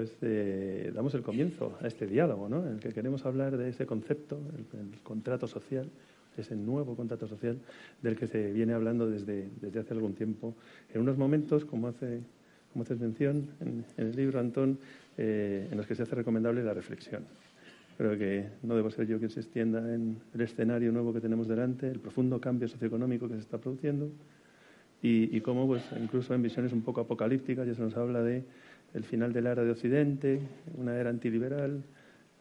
pues eh, damos el comienzo a este diálogo, ¿no? En el que queremos hablar de ese concepto, el, contrato social, ese nuevo contrato social del que se viene hablando desde, desde hace algún tiempo. En unos momentos, como hace como haces mención en, el libro, Antón, eh, en los que se hace recomendable la reflexión. Creo que no debo ser yo quien se extienda en el escenario nuevo que tenemos delante, el profundo cambio socioeconómico que se está produciendo y, y cómo, pues, incluso en visiones un poco apocalípticas, ya se nos habla de el final de la era de Occidente, una era antiliberal,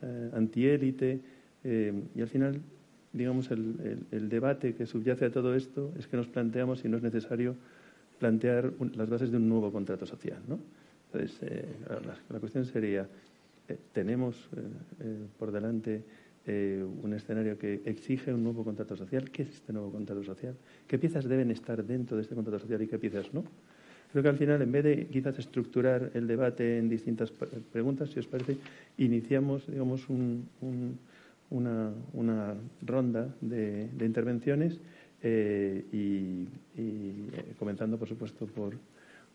eh, antiélite, eh, y al final, digamos, el, debate que subyace a todo esto es que nos planteamos si no es necesario plantear las bases de un nuevo contrato social. ¿no? Entonces, eh, la, cuestión sería, ¿tenemos por delante un escenario que exige un nuevo contrato social? ¿Qué es este nuevo contrato social? ¿Qué piezas deben estar dentro de este contrato social y qué piezas no? Creo que al final, en vez de quizás estructurar el debate en distintas preguntas, si os parece, iniciamos, digamos, una, ronda de, intervenciones eh, y, eh, comenzando, por supuesto, por,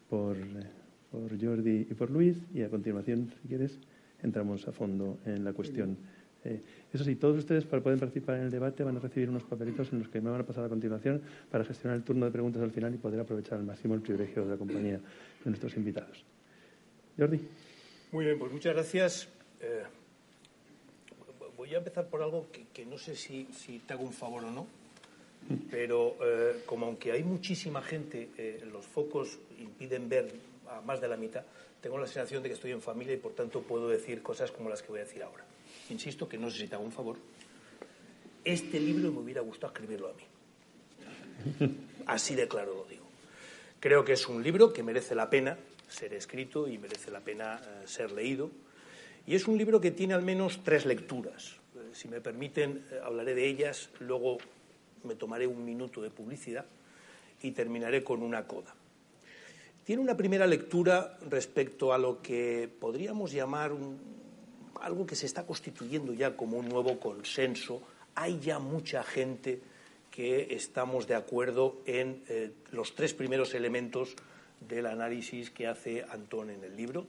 por Jordi y por Luis y a continuación, si quieres, entramos a fondo en la cuestión. Eh, eso sí, todos ustedes para poder participar en el debate van a recibir unos papelitos en los que me van a pasar a continuación para gestionar el turno de preguntas al final y poder aprovechar al máximo el privilegio de la compañía de nuestros invitados. Jordi. Muy bien, pues muchas gracias. Eh, voy a empezar por algo que, no sé si, te hago un favor o no, pero eh, como aunque hay muchísima gente, los focos impiden ver a más de la mitad, tengo la sensación de que estoy en familia y por tanto puedo decir cosas como las que voy a decir ahora insisto que no hago un favor, este libro me hubiera gustado escribirlo a mí. Así de claro lo digo. Creo que es un libro que merece la pena ser escrito y merece la pena eh, ser leído. Y es un libro que tiene al menos tres lecturas. Eh, si me permiten, eh, hablaré de ellas, luego me tomaré un minuto de publicidad y terminaré con una coda. Tiene una primera lectura respecto a lo que podríamos llamar un, algo que se está constituyendo ya como un nuevo consenso. Hay ya mucha gente que estamos de acuerdo en eh, los tres primeros elementos del análisis que hace Antón en el libro.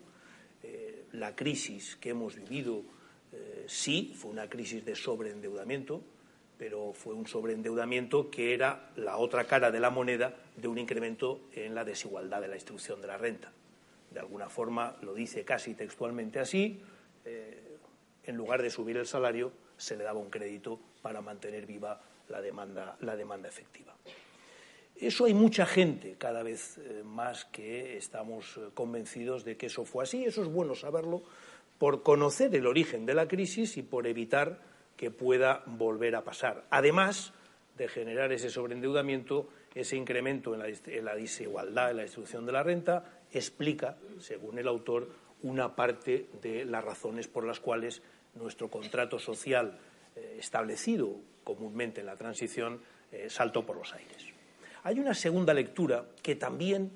Eh, la crisis que hemos vivido, eh, sí, fue una crisis de sobreendeudamiento, pero fue un sobreendeudamiento que era la otra cara de la moneda de un incremento en la desigualdad de la distribución de la renta. De alguna forma lo dice casi textualmente así, en lugar de subir el salario, se le daba un crédito para mantener viva la demanda, la demanda efectiva. Eso hay mucha gente cada vez eh, más que estamos eh, convencidos de que eso fue así. Eso es bueno saberlo por conocer el origen de la crisis y por evitar que pueda volver a pasar. Además de generar ese sobreendeudamiento, ese incremento en la, desigualdad en la distribución de la renta explica, según el autor, una parte de las razones por las cuales nuestro contrato social eh, establecido comúnmente en la transición eh, saltó por los aires. Hay una segunda lectura que también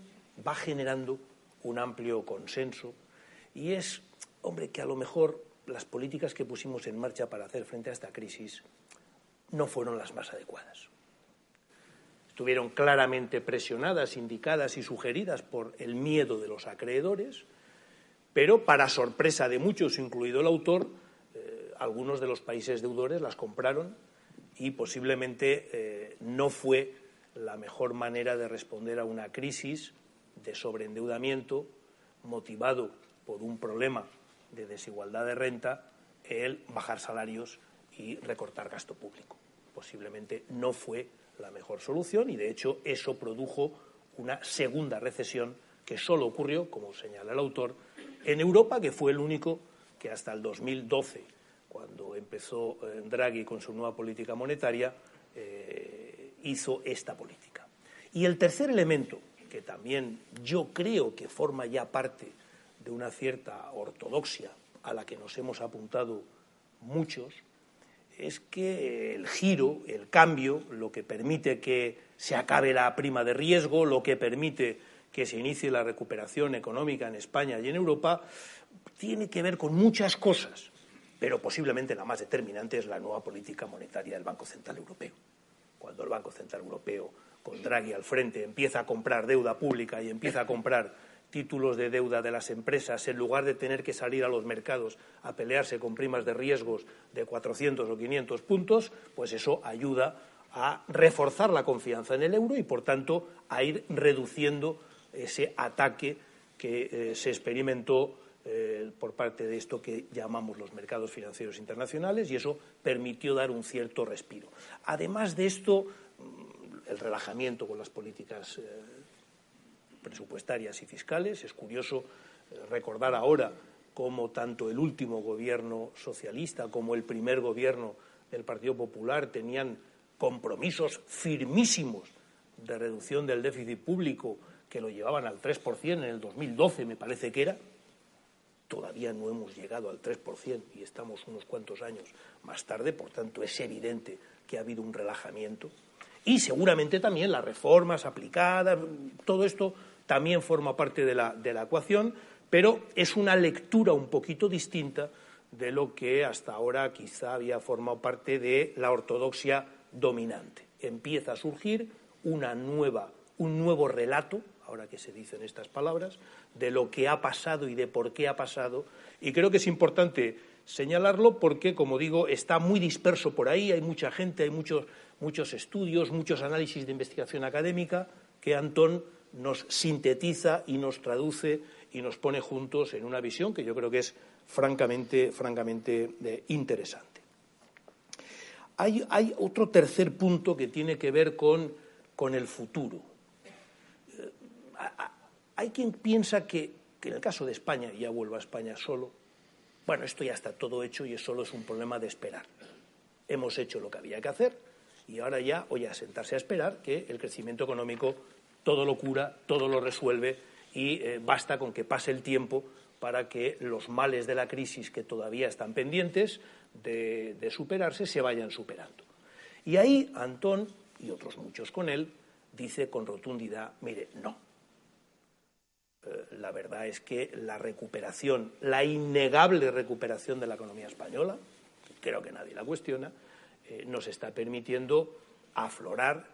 va generando un amplio consenso y es, hombre, que a lo mejor las políticas que pusimos en marcha para hacer frente a esta crisis no fueron las más adecuadas. Estuvieron claramente presionadas, indicadas y sugeridas por el miedo de los acreedores, pero para sorpresa de muchos, incluido el autor, algunos de los países deudores las compraron y posiblemente eh, no fue la mejor manera de responder a una crisis de sobreendeudamiento motivado por un problema de desigualdad de renta el bajar salarios y recortar gasto público. Posiblemente no fue la mejor solución y, de hecho, eso produjo una segunda recesión que solo ocurrió, como señala el autor, en Europa, que fue el único que hasta el 2012 cuando empezó eh, Draghi con su nueva política monetaria, eh, hizo esta política. Y el tercer elemento, que también yo creo que forma ya parte de una cierta ortodoxia a la que nos hemos apuntado muchos, es que el giro, el cambio, lo que permite que se acabe la prima de riesgo, lo que permite que se inicie la recuperación económica en España y en Europa, tiene que ver con muchas cosas pero posiblemente la más determinante es la nueva política monetaria del Banco Central Europeo. Cuando el Banco Central Europeo, con Draghi al frente, empieza a comprar deuda pública y empieza a comprar títulos de deuda de las empresas, en lugar de tener que salir a los mercados a pelearse con primas de riesgos de 400 o 500 puntos, pues eso ayuda a reforzar la confianza en el euro y, por tanto, a ir reduciendo ese ataque que eh, se experimentó eh, por parte de esto que llamamos los mercados financieros internacionales y eso permitió dar un cierto respiro. Además de esto, mm, el relajamiento con las políticas eh, presupuestarias y fiscales. Es curioso recordar ahora cómo tanto el último gobierno socialista como el primer gobierno del Partido Popular tenían compromisos firmísimos de reducción del déficit público que lo llevaban al 3% en el 2012, me parece que era. Todavía no hemos llegado al 3% y estamos unos cuantos años más tarde, por tanto es evidente que ha habido un relajamiento. Y seguramente también las reformas aplicadas, todo esto también forma parte de la, de la ecuación, pero es una lectura un poquito distinta de lo que hasta ahora quizá había formado parte de la ortodoxia dominante. Empieza a surgir una nueva, un nuevo relato, ahora que se dicen estas palabras, de lo que ha pasado y de por qué ha pasado. Y creo que es importante señalarlo porque, como digo, está muy disperso por ahí, hay mucha gente, hay muchos, muchos estudios, muchos análisis de investigación académica que Antón nos sintetiza y nos traduce y nos pone juntos en una visión que yo creo que es francamente, francamente eh, interesante. Hay, otro tercer punto que tiene que ver con, el futuro. Hay quien piensa que, en el caso de España, ya vuelvo a España solo, bueno, esto ya está todo hecho y solo es un problema de esperar. Hemos hecho lo que había que hacer y ahora ya, voy a sentarse a esperar que el crecimiento económico todo lo cura, todo lo resuelve y eh, basta con que pase el tiempo para que los males de la crisis que todavía están pendientes de, superarse se vayan superando. Y ahí Antón, y otros muchos con él, dice con rotundidad, mire, no. Eh, la verdad es que la recuperación, la innegable recuperación de la economía española, creo que nadie la cuestiona, eh, nos está permitiendo aflorar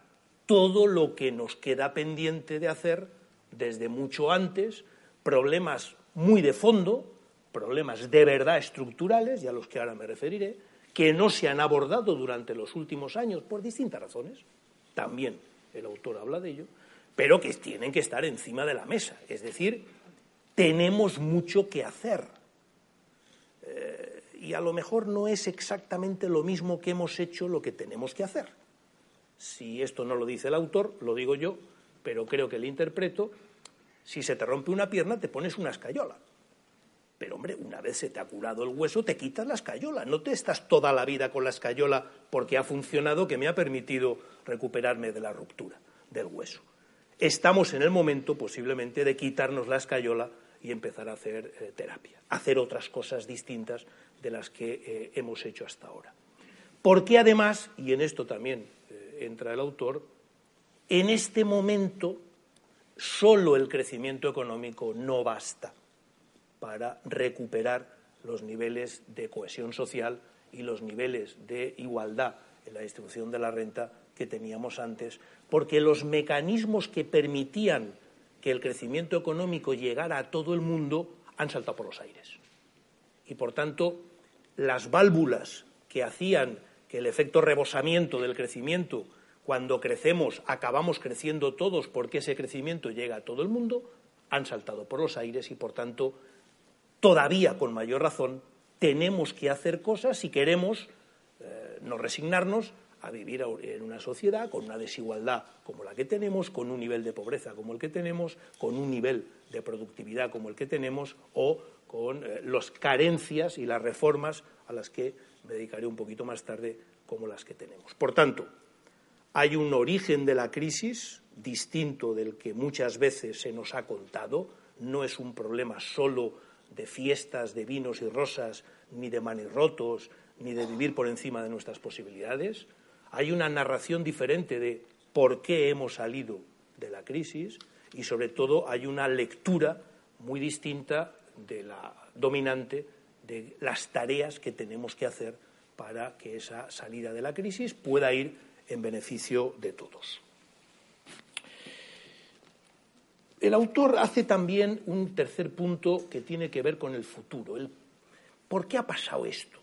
todo lo que nos queda pendiente de hacer desde mucho antes, problemas muy de fondo, problemas de verdad estructurales, y a los que ahora me referiré, que no se han abordado durante los últimos años por distintas razones, también el autor habla de ello, pero que tienen que estar encima de la mesa. Es decir, tenemos mucho que hacer. Eh, y a lo mejor no es exactamente lo mismo que hemos hecho lo que tenemos que hacer. Si esto no lo dice el autor, lo digo yo, pero creo que le interpreto. Si se te rompe una pierna, te pones una escayola. Pero hombre, una vez se te ha curado el hueso, te quitas la escayola. No te estás toda la vida con la escayola porque ha funcionado, que me ha permitido recuperarme de la ruptura del hueso. Estamos en el momento, posiblemente, de quitarnos la escayola y empezar a hacer eh, terapia, hacer otras cosas distintas de las que eh, hemos hecho hasta ahora. Porque además, y en esto también eh, entra el autor, en este momento solo el crecimiento económico no basta para recuperar los niveles de cohesión social y los niveles de igualdad en la distribución de la renta que teníamos antes, porque los mecanismos que permitían que el crecimiento económico llegara a todo el mundo han saltado por los aires. Y por tanto, las válvulas que hacían que el efecto rebosamiento del crecimiento, cuando crecemos, acabamos creciendo todos porque ese crecimiento llega a todo el mundo, han saltado por los aires y por tanto todavía con mayor razón, tenemos que hacer cosas si queremos eh, no resignarnos a vivir en una sociedad con una desigualdad como la que tenemos, con un nivel de pobreza como el que tenemos, con un nivel de productividad como el que tenemos o con eh, las carencias y las reformas a las que me dedicaré un poquito más tarde como las que tenemos. Por tanto, hay un origen de la crisis distinto del que muchas veces se nos ha contado, no es un problema solo de fiestas, de vinos y rosas, ni de manirrotos, ni de vivir por encima de nuestras posibilidades. Hay una narración diferente de por qué hemos salido de la crisis y, sobre todo, hay una lectura muy distinta de la dominante de las tareas que tenemos que hacer para que esa salida de la crisis pueda ir en beneficio de todos. el autor hace también un tercer punto que tiene que ver con el futuro. ¿Por qué ha pasado esto?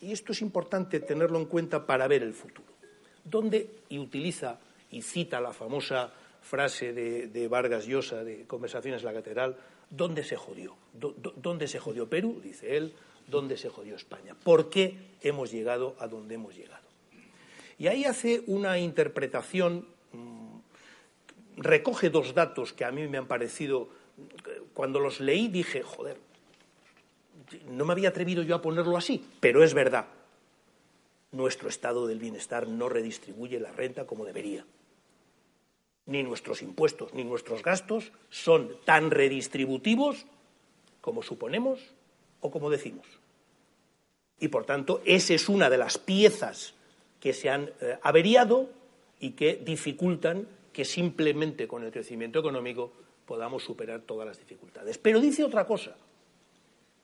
Y esto es importante tenerlo en cuenta para ver el futuro. ¿Dónde, y utiliza y cita la famosa frase de, Vargas Llosa de Conversaciones en la Catedral, ¿dónde se jodió? ¿Dónde se jodió Perú? Dice él, ¿dónde se jodió España? ¿Por qué hemos llegado a donde hemos llegado? Y ahí hace una interpretación, mm, recoge dos datos que a mí me han parecido, cuando los leí dije, joder, no me había atrevido yo a ponerlo así, pero es verdad. Nuestro estado del bienestar no redistribuye la renta como debería ni nuestros impuestos, ni nuestros gastos son tan redistributivos como suponemos o como decimos. Y, por tanto, esa es una de las piezas que se han eh, averiado y que dificultan que simplemente con el crecimiento económico podamos superar todas las dificultades. Pero dice otra cosa.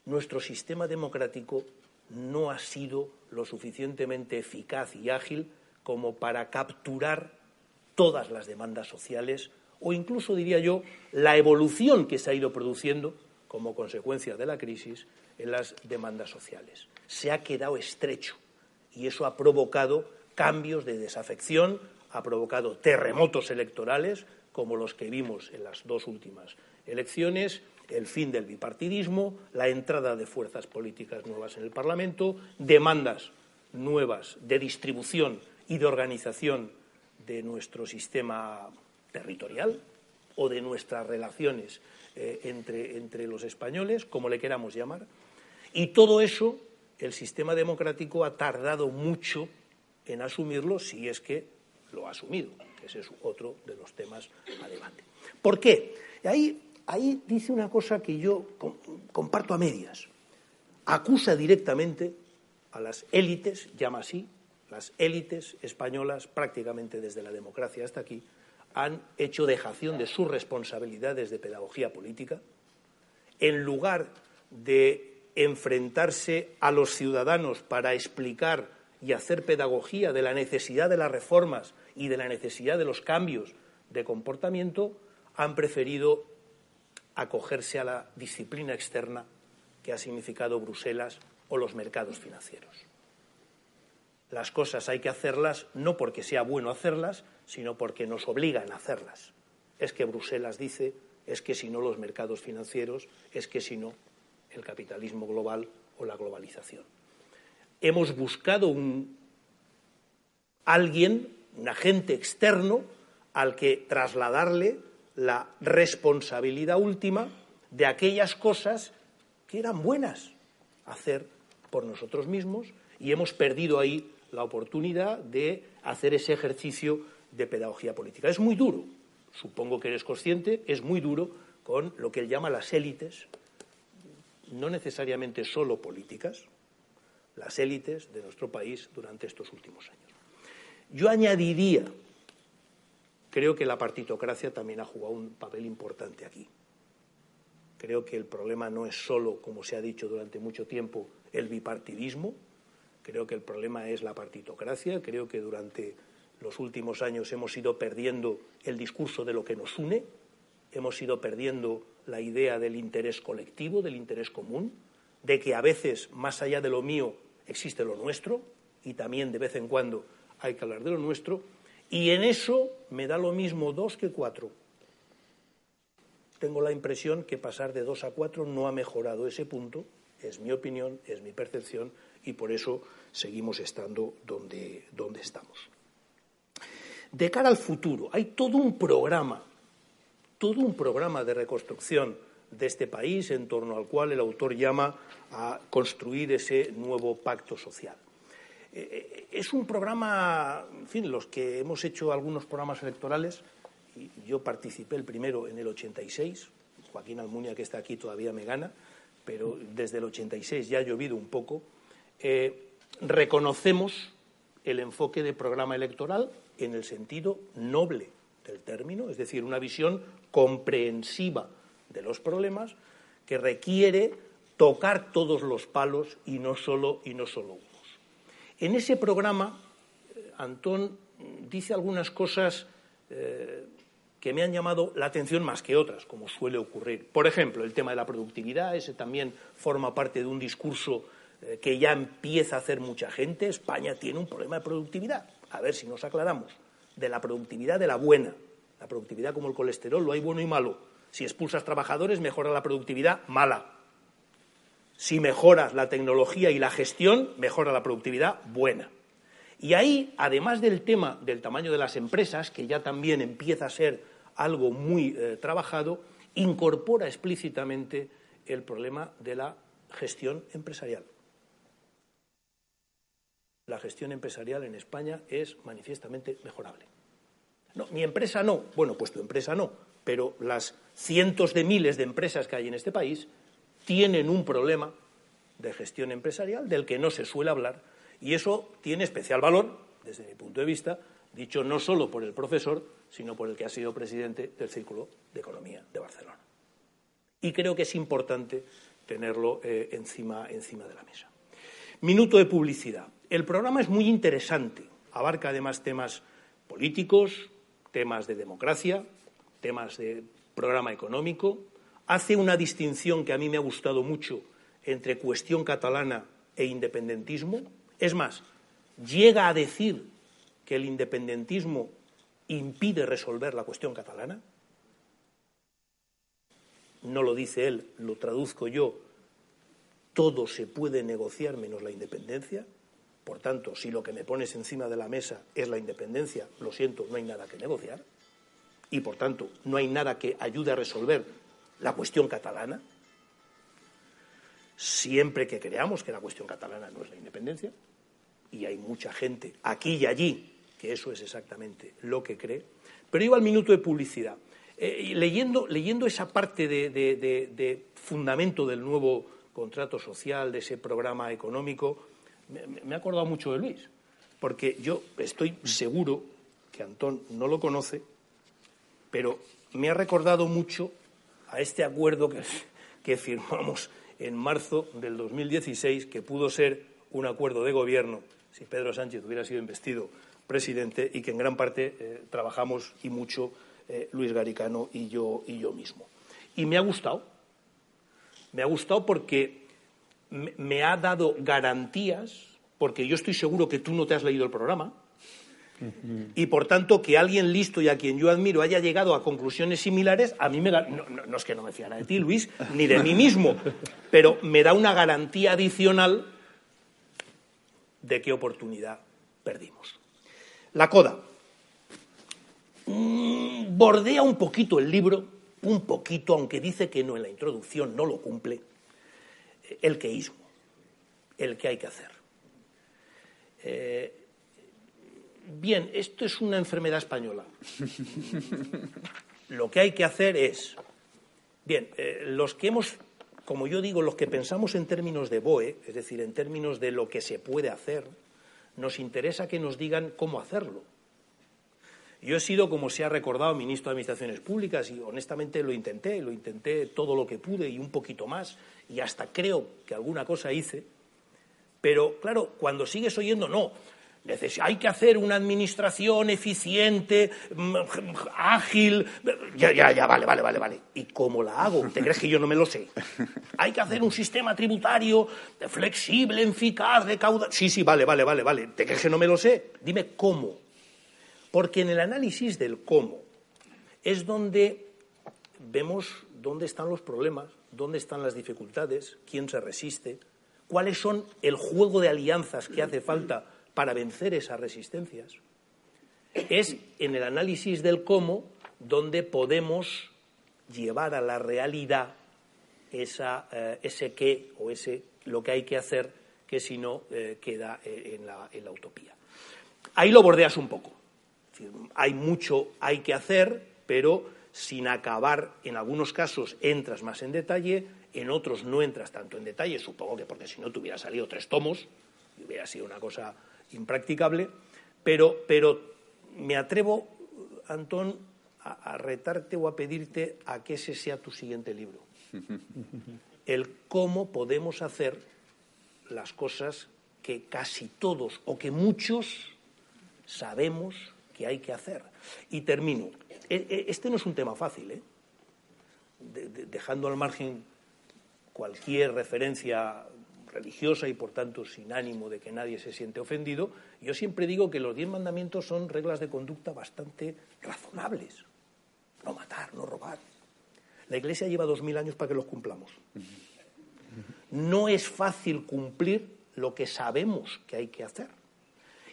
Nuestro sistema democrático no ha sido lo suficientemente eficaz y ágil como para capturar todas las demandas sociales o incluso, diría yo, la evolución que se ha ido produciendo como consecuencia de la crisis en las demandas sociales. Se ha quedado estrecho y eso ha provocado cambios de desafección, ha provocado terremotos electorales como los que vimos en las dos últimas elecciones, el fin del bipartidismo, la entrada de fuerzas políticas nuevas en el Parlamento, demandas nuevas de distribución y de organización de nuestro sistema territorial o de nuestras relaciones eh, entre, entre los españoles, como le queramos llamar. Y todo eso el sistema democrático ha tardado mucho en asumirlo si es que lo ha asumido. Ese es otro de los temas a debate. ¿Por qué? Ahí, ahí dice una cosa que yo comparto a medias. Acusa directamente a las élites, llama así, las élites españolas, prácticamente desde la democracia hasta aquí, han hecho dejación de sus responsabilidades de pedagogía política, en lugar de enfrentarse a los ciudadanos para explicar y hacer pedagogía de la necesidad de las reformas y de la necesidad de los cambios de comportamiento, han preferido acogerse a la disciplina externa que ha significado Bruselas o los mercados financieros. Las cosas hay que hacerlas no porque sea bueno hacerlas, sino porque nos obligan a hacerlas. Es que Bruselas dice, es que si no los mercados financieros, es que si no el capitalismo global o la globalización. Hemos buscado un alguien, un agente externo al que trasladarle la responsabilidad última de aquellas cosas que eran buenas hacer por nosotros mismos y hemos perdido ahí la oportunidad de hacer ese ejercicio de pedagogía política. Es muy duro, supongo que eres consciente, es muy duro con lo que él llama las élites, no necesariamente solo políticas, las élites de nuestro país durante estos últimos años. Yo añadiría, creo que la partitocracia también ha jugado un papel importante aquí. Creo que el problema no es solo, como se ha dicho durante mucho tiempo, el bipartidismo, Creo que el problema es la partitocracia. Creo que durante los últimos años hemos ido perdiendo el discurso de lo que nos une, hemos ido perdiendo la idea del interés colectivo, del interés común, de que a veces, más allá de lo mío, existe lo nuestro y también de vez en cuando hay que hablar de lo nuestro. Y en eso me da lo mismo dos que cuatro. Tengo la impresión que pasar de dos a cuatro no ha mejorado ese punto, es mi opinión, es mi percepción, y por eso seguimos estando donde, donde estamos. De cara al futuro, hay todo un programa, todo un programa de reconstrucción de este país en torno al cual el autor llama a construir ese nuevo pacto social. Eh, eh, es un programa, en fin, los que hemos hecho algunos programas electorales, y yo participé el primero en el 86, Joaquín Almunia, que está aquí, todavía me gana, pero desde el 86 ya ha llovido un poco, eh, reconocemos el enfoque de programa electoral en el sentido noble del término, es decir, una visión comprensiva de los problemas que requiere tocar todos los palos y no solo, y no solo unos. En ese programa, eh, Antón dice algunas cosas eh, que me han llamado la atención más que otras, como suele ocurrir. Por ejemplo, el tema de la productividad, ese también forma parte de un discurso eh, que ya empieza a hacer mucha gente. España tiene un problema de productividad. A ver si nos aclaramos. De la productividad de la buena. La productividad como el colesterol, lo hay bueno y malo. Si expulsas trabajadores, mejora la productividad mala. Si mejoras la tecnología y la gestión, mejora la productividad buena. Y ahí, además del tema del tamaño de las empresas, que ya también empieza a ser algo muy eh, trabajado, incorpora explícitamente el problema de la gestión empresarial. La gestión empresarial en España es manifiestamente mejorable. No, mi empresa no. Bueno, pues tu empresa no. Pero las cientos de miles de empresas que hay en este país tienen un problema de gestión empresarial del que no se suele hablar y eso tiene especial valor, desde mi punto de vista, dicho no solo por el profesor, sino por el que ha sido presidente del Círculo de Economía de Barcelona. Y creo que es importante tenerlo eh, encima, encima de la mesa. Minuto de publicidad. El programa es muy interesante. Abarca además temas políticos, temas de democracia, temas de programa económico. Hace una distinción que a mí me ha gustado mucho entre cuestión catalana e independentismo. Es más, llega a decir que el independentismo impide resolver la cuestión catalana. No lo dice él, lo traduzco yo. Todo se puede negociar menos la independencia. Por tanto, si lo que me pones encima de la mesa es la independencia, lo siento, no hay nada que negociar. Y por tanto, no hay nada que ayude a resolver la cuestión catalana siempre que creamos que la cuestión catalana no es la independencia, y hay mucha gente aquí y allí que eso es exactamente lo que cree, pero iba al minuto de publicidad. Eh, leyendo, leyendo, esa parte de, fundamento del nuevo contrato social, de ese programa económico, me, me he acordado mucho de Luis, porque yo estoy seguro que Antón no lo conoce, pero me ha recordado mucho a este acuerdo que, que firmamos en marzo del 2016, que pudo ser un acuerdo de gobierno si Pedro Sánchez hubiera sido investido presidente y que en gran parte eh, trabajamos y mucho eh, Luis Garicano y yo, y yo mismo. Y me ha gustado. Me ha gustado porque me ha dado garantías, porque yo estoy seguro que tú no te has leído el programa, y por tanto que alguien listo y a quien yo admiro haya llegado a conclusiones similares, a mí me no, no, es que no me fiara de ti, Luis, ni de mí mismo, pero me da una garantía adicional de qué oportunidad perdimos. La coda. Mm, bordea un poquito el libro, un poquito, aunque dice que no en la introducción, no lo cumple, el queísmo, el que hay que hacer. Eh, bien, esto es una enfermedad española. Lo que hay que hacer es, bien, eh, los que hemos, como yo digo, los que pensamos en términos de BOE, es decir, en términos de lo que se puede hacer, nos interesa que nos digan cómo hacerlo. Yo he sido, como se ha recordado, ministro de Administraciones Públicas y honestamente lo intenté, lo intenté todo lo que pude y un poquito más y hasta creo que alguna cosa hice. Pero claro, cuando sigues oyendo, no, hay que hacer una administración eficiente, mm, ágil. Ya, ya, ya, vale, vale, vale, vale. ¿Y cómo la hago? ¿Te crees que yo no me lo sé? Hay que hacer un sistema tributario flexible, eficaz, recaudador. Sí, sí, vale, vale, vale, vale. ¿Te crees que no me lo sé? Dime cómo. Porque en el análisis del cómo es donde vemos dónde están los problemas, dónde están las dificultades, quién se resiste, cuáles son el juego de alianzas que hace falta para vencer esas resistencias. Es en el análisis del cómo donde podemos llevar a la realidad eh, ese qué o ese lo que hay que hacer que si no eh, queda eh, en la, en la, utopía. Ahí lo bordeas un poco. hay mucho hay que hacer, pero sin acabar, en algunos casos entras más en detalle, en otros no entras tanto en detalle, supongo que porque si no te hubiera salido tres tomos, y hubiera sido una cosa impracticable, pero, pero me atrevo, Antón, a, retarte o a pedirte a que ese sea tu siguiente libro. El cómo podemos hacer las cosas que casi todos o que muchos sabemos que hay que hacer. Y termino. e, e, este no es un tema fácil, ¿eh? dejando al margen cualquier referencia religiosa y por tanto sin ánimo de que nadie se siente ofendido, yo siempre digo que los diez mandamientos son reglas de conducta bastante razonables. No matar, no robar. La Iglesia lleva dos mil años para que los cumplamos. No es fácil cumplir lo que sabemos que hay que hacer.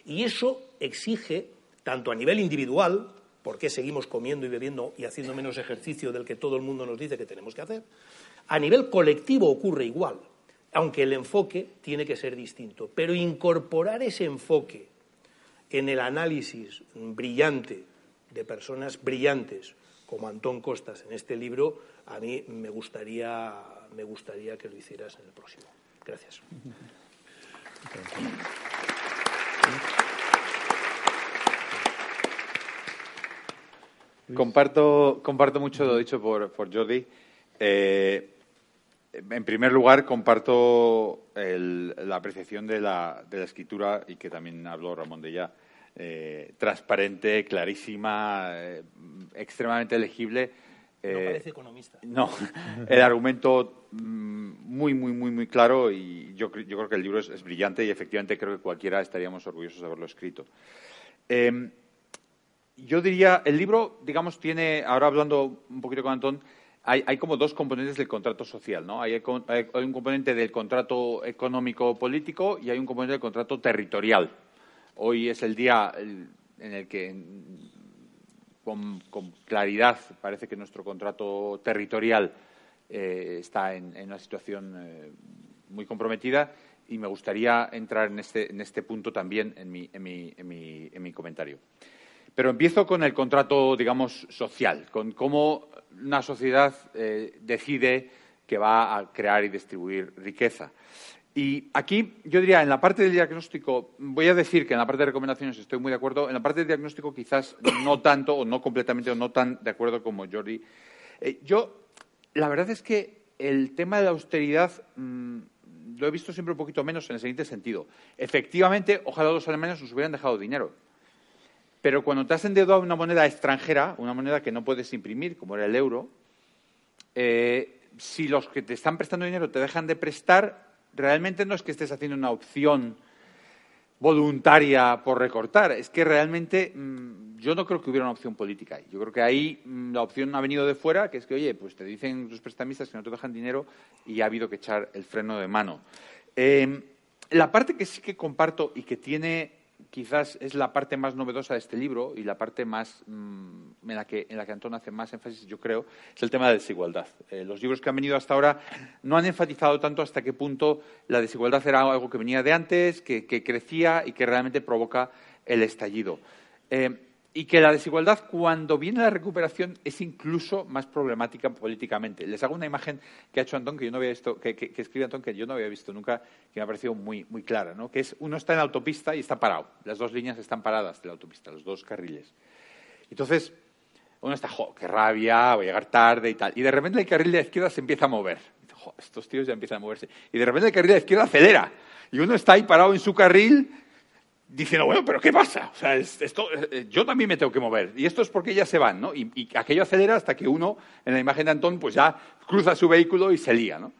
Y eso exige, tanto a nivel individual, porque seguimos comiendo y bebiendo y haciendo menos ejercicio del que todo el mundo nos dice que tenemos que hacer, a nivel colectivo ocurre igual, aunque el enfoque tiene que ser distinto. Pero incorporar ese enfoque en el análisis brillante de personas brillantes como Antón Costas en este libro, a mí me gustaría, me gustaría que lo hicieras en el próximo. Gracias. Comparto, comparto mucho lo dicho por, Jordi. Eh, en primer lugar, comparto la apreciación de la, de la, escritura y que también habló Ramón de ella. Eh, transparente, clarísima, eh, extremadamente legible. no parece economista. No, el argumento mm, muy, muy, muy, muy claro y yo, yo creo que el libro es, es, brillante y efectivamente creo que cualquiera estaríamos orgullosos de haberlo escrito. Eh, yo diría, el libro, digamos, tiene, ahora hablando un poquito con Antón, hay, como dos componentes del contrato social, ¿no? Hay, un componente del contrato económico-político y hay un componente del contrato territorial. Hoy es el día en el que, con, claridad, parece que nuestro contrato territorial eh, está en, una situación eh, muy comprometida y me gustaría entrar en este, este punto también en mi, en mi, en mi comentario. Pero empiezo con el contrato, digamos, social, con cómo una sociedad eh, decide que va a crear y distribuir riqueza. Y aquí yo diría, en la parte del diagnóstico, voy a decir que en la parte de recomendaciones estoy muy de acuerdo, en la parte del diagnóstico quizás no tanto o no completamente o no tan de acuerdo como Jordi. Eh, yo, la verdad es que el tema de la austeridad mm, lo he visto siempre un poquito menos en el siguiente sentido. Efectivamente, ojalá los alemanes nos hubieran dejado dinero pero cuando te has endeudado una moneda extranjera, una moneda que no puedes imprimir, como era el euro, eh, si los que te están prestando dinero te dejan de prestar, realmente no es que estés haciendo una opción voluntaria por recortar, es que realmente mm, yo no creo que hubiera una opción política. Yo creo que ahí mm, la opción ha venido de fuera, que es que, oye, pues te dicen tus prestamistas que no te dejan dinero y ha habido que echar el freno de mano. Eh, la parte que sí que comparto y que tiene quizás es la parte más novedosa de este libro y la parte más mm, en, la que, en Antón hace más énfasis, yo creo, es el tema de la desigualdad. Eh, los libros que han venido hasta ahora no han enfatizado tanto hasta qué punto la desigualdad era algo que venía de antes, que, crecía y que realmente provoca el estallido. Eh, y que la desigualdad, cuando viene la recuperación, es incluso más problemática políticamente. Les hago una imagen que ha hecho Antón, que yo no había visto, que, que, escribe Antón, que yo no había visto nunca, que me ha parecido muy, muy clara, ¿no? Que es, uno está en la autopista y está parado. Las dos líneas están paradas de la autopista, los dos carriles. Entonces, uno está, jo, qué rabia, voy a llegar tarde y tal. Y de repente el carril de la izquierda se empieza a mover. estos tíos ya empiezan a moverse. Y de repente el carril de la izquierda acelera. Y uno está ahí parado en su carril diciendo, bueno, pero ¿qué pasa? O sea, esto, eh, yo también me tengo que mover. Y esto es porque ya se van, ¿no? Y, aquello acelera hasta que uno, en la imagen de Antón, pues ya cruza su vehículo y se lía, ¿no?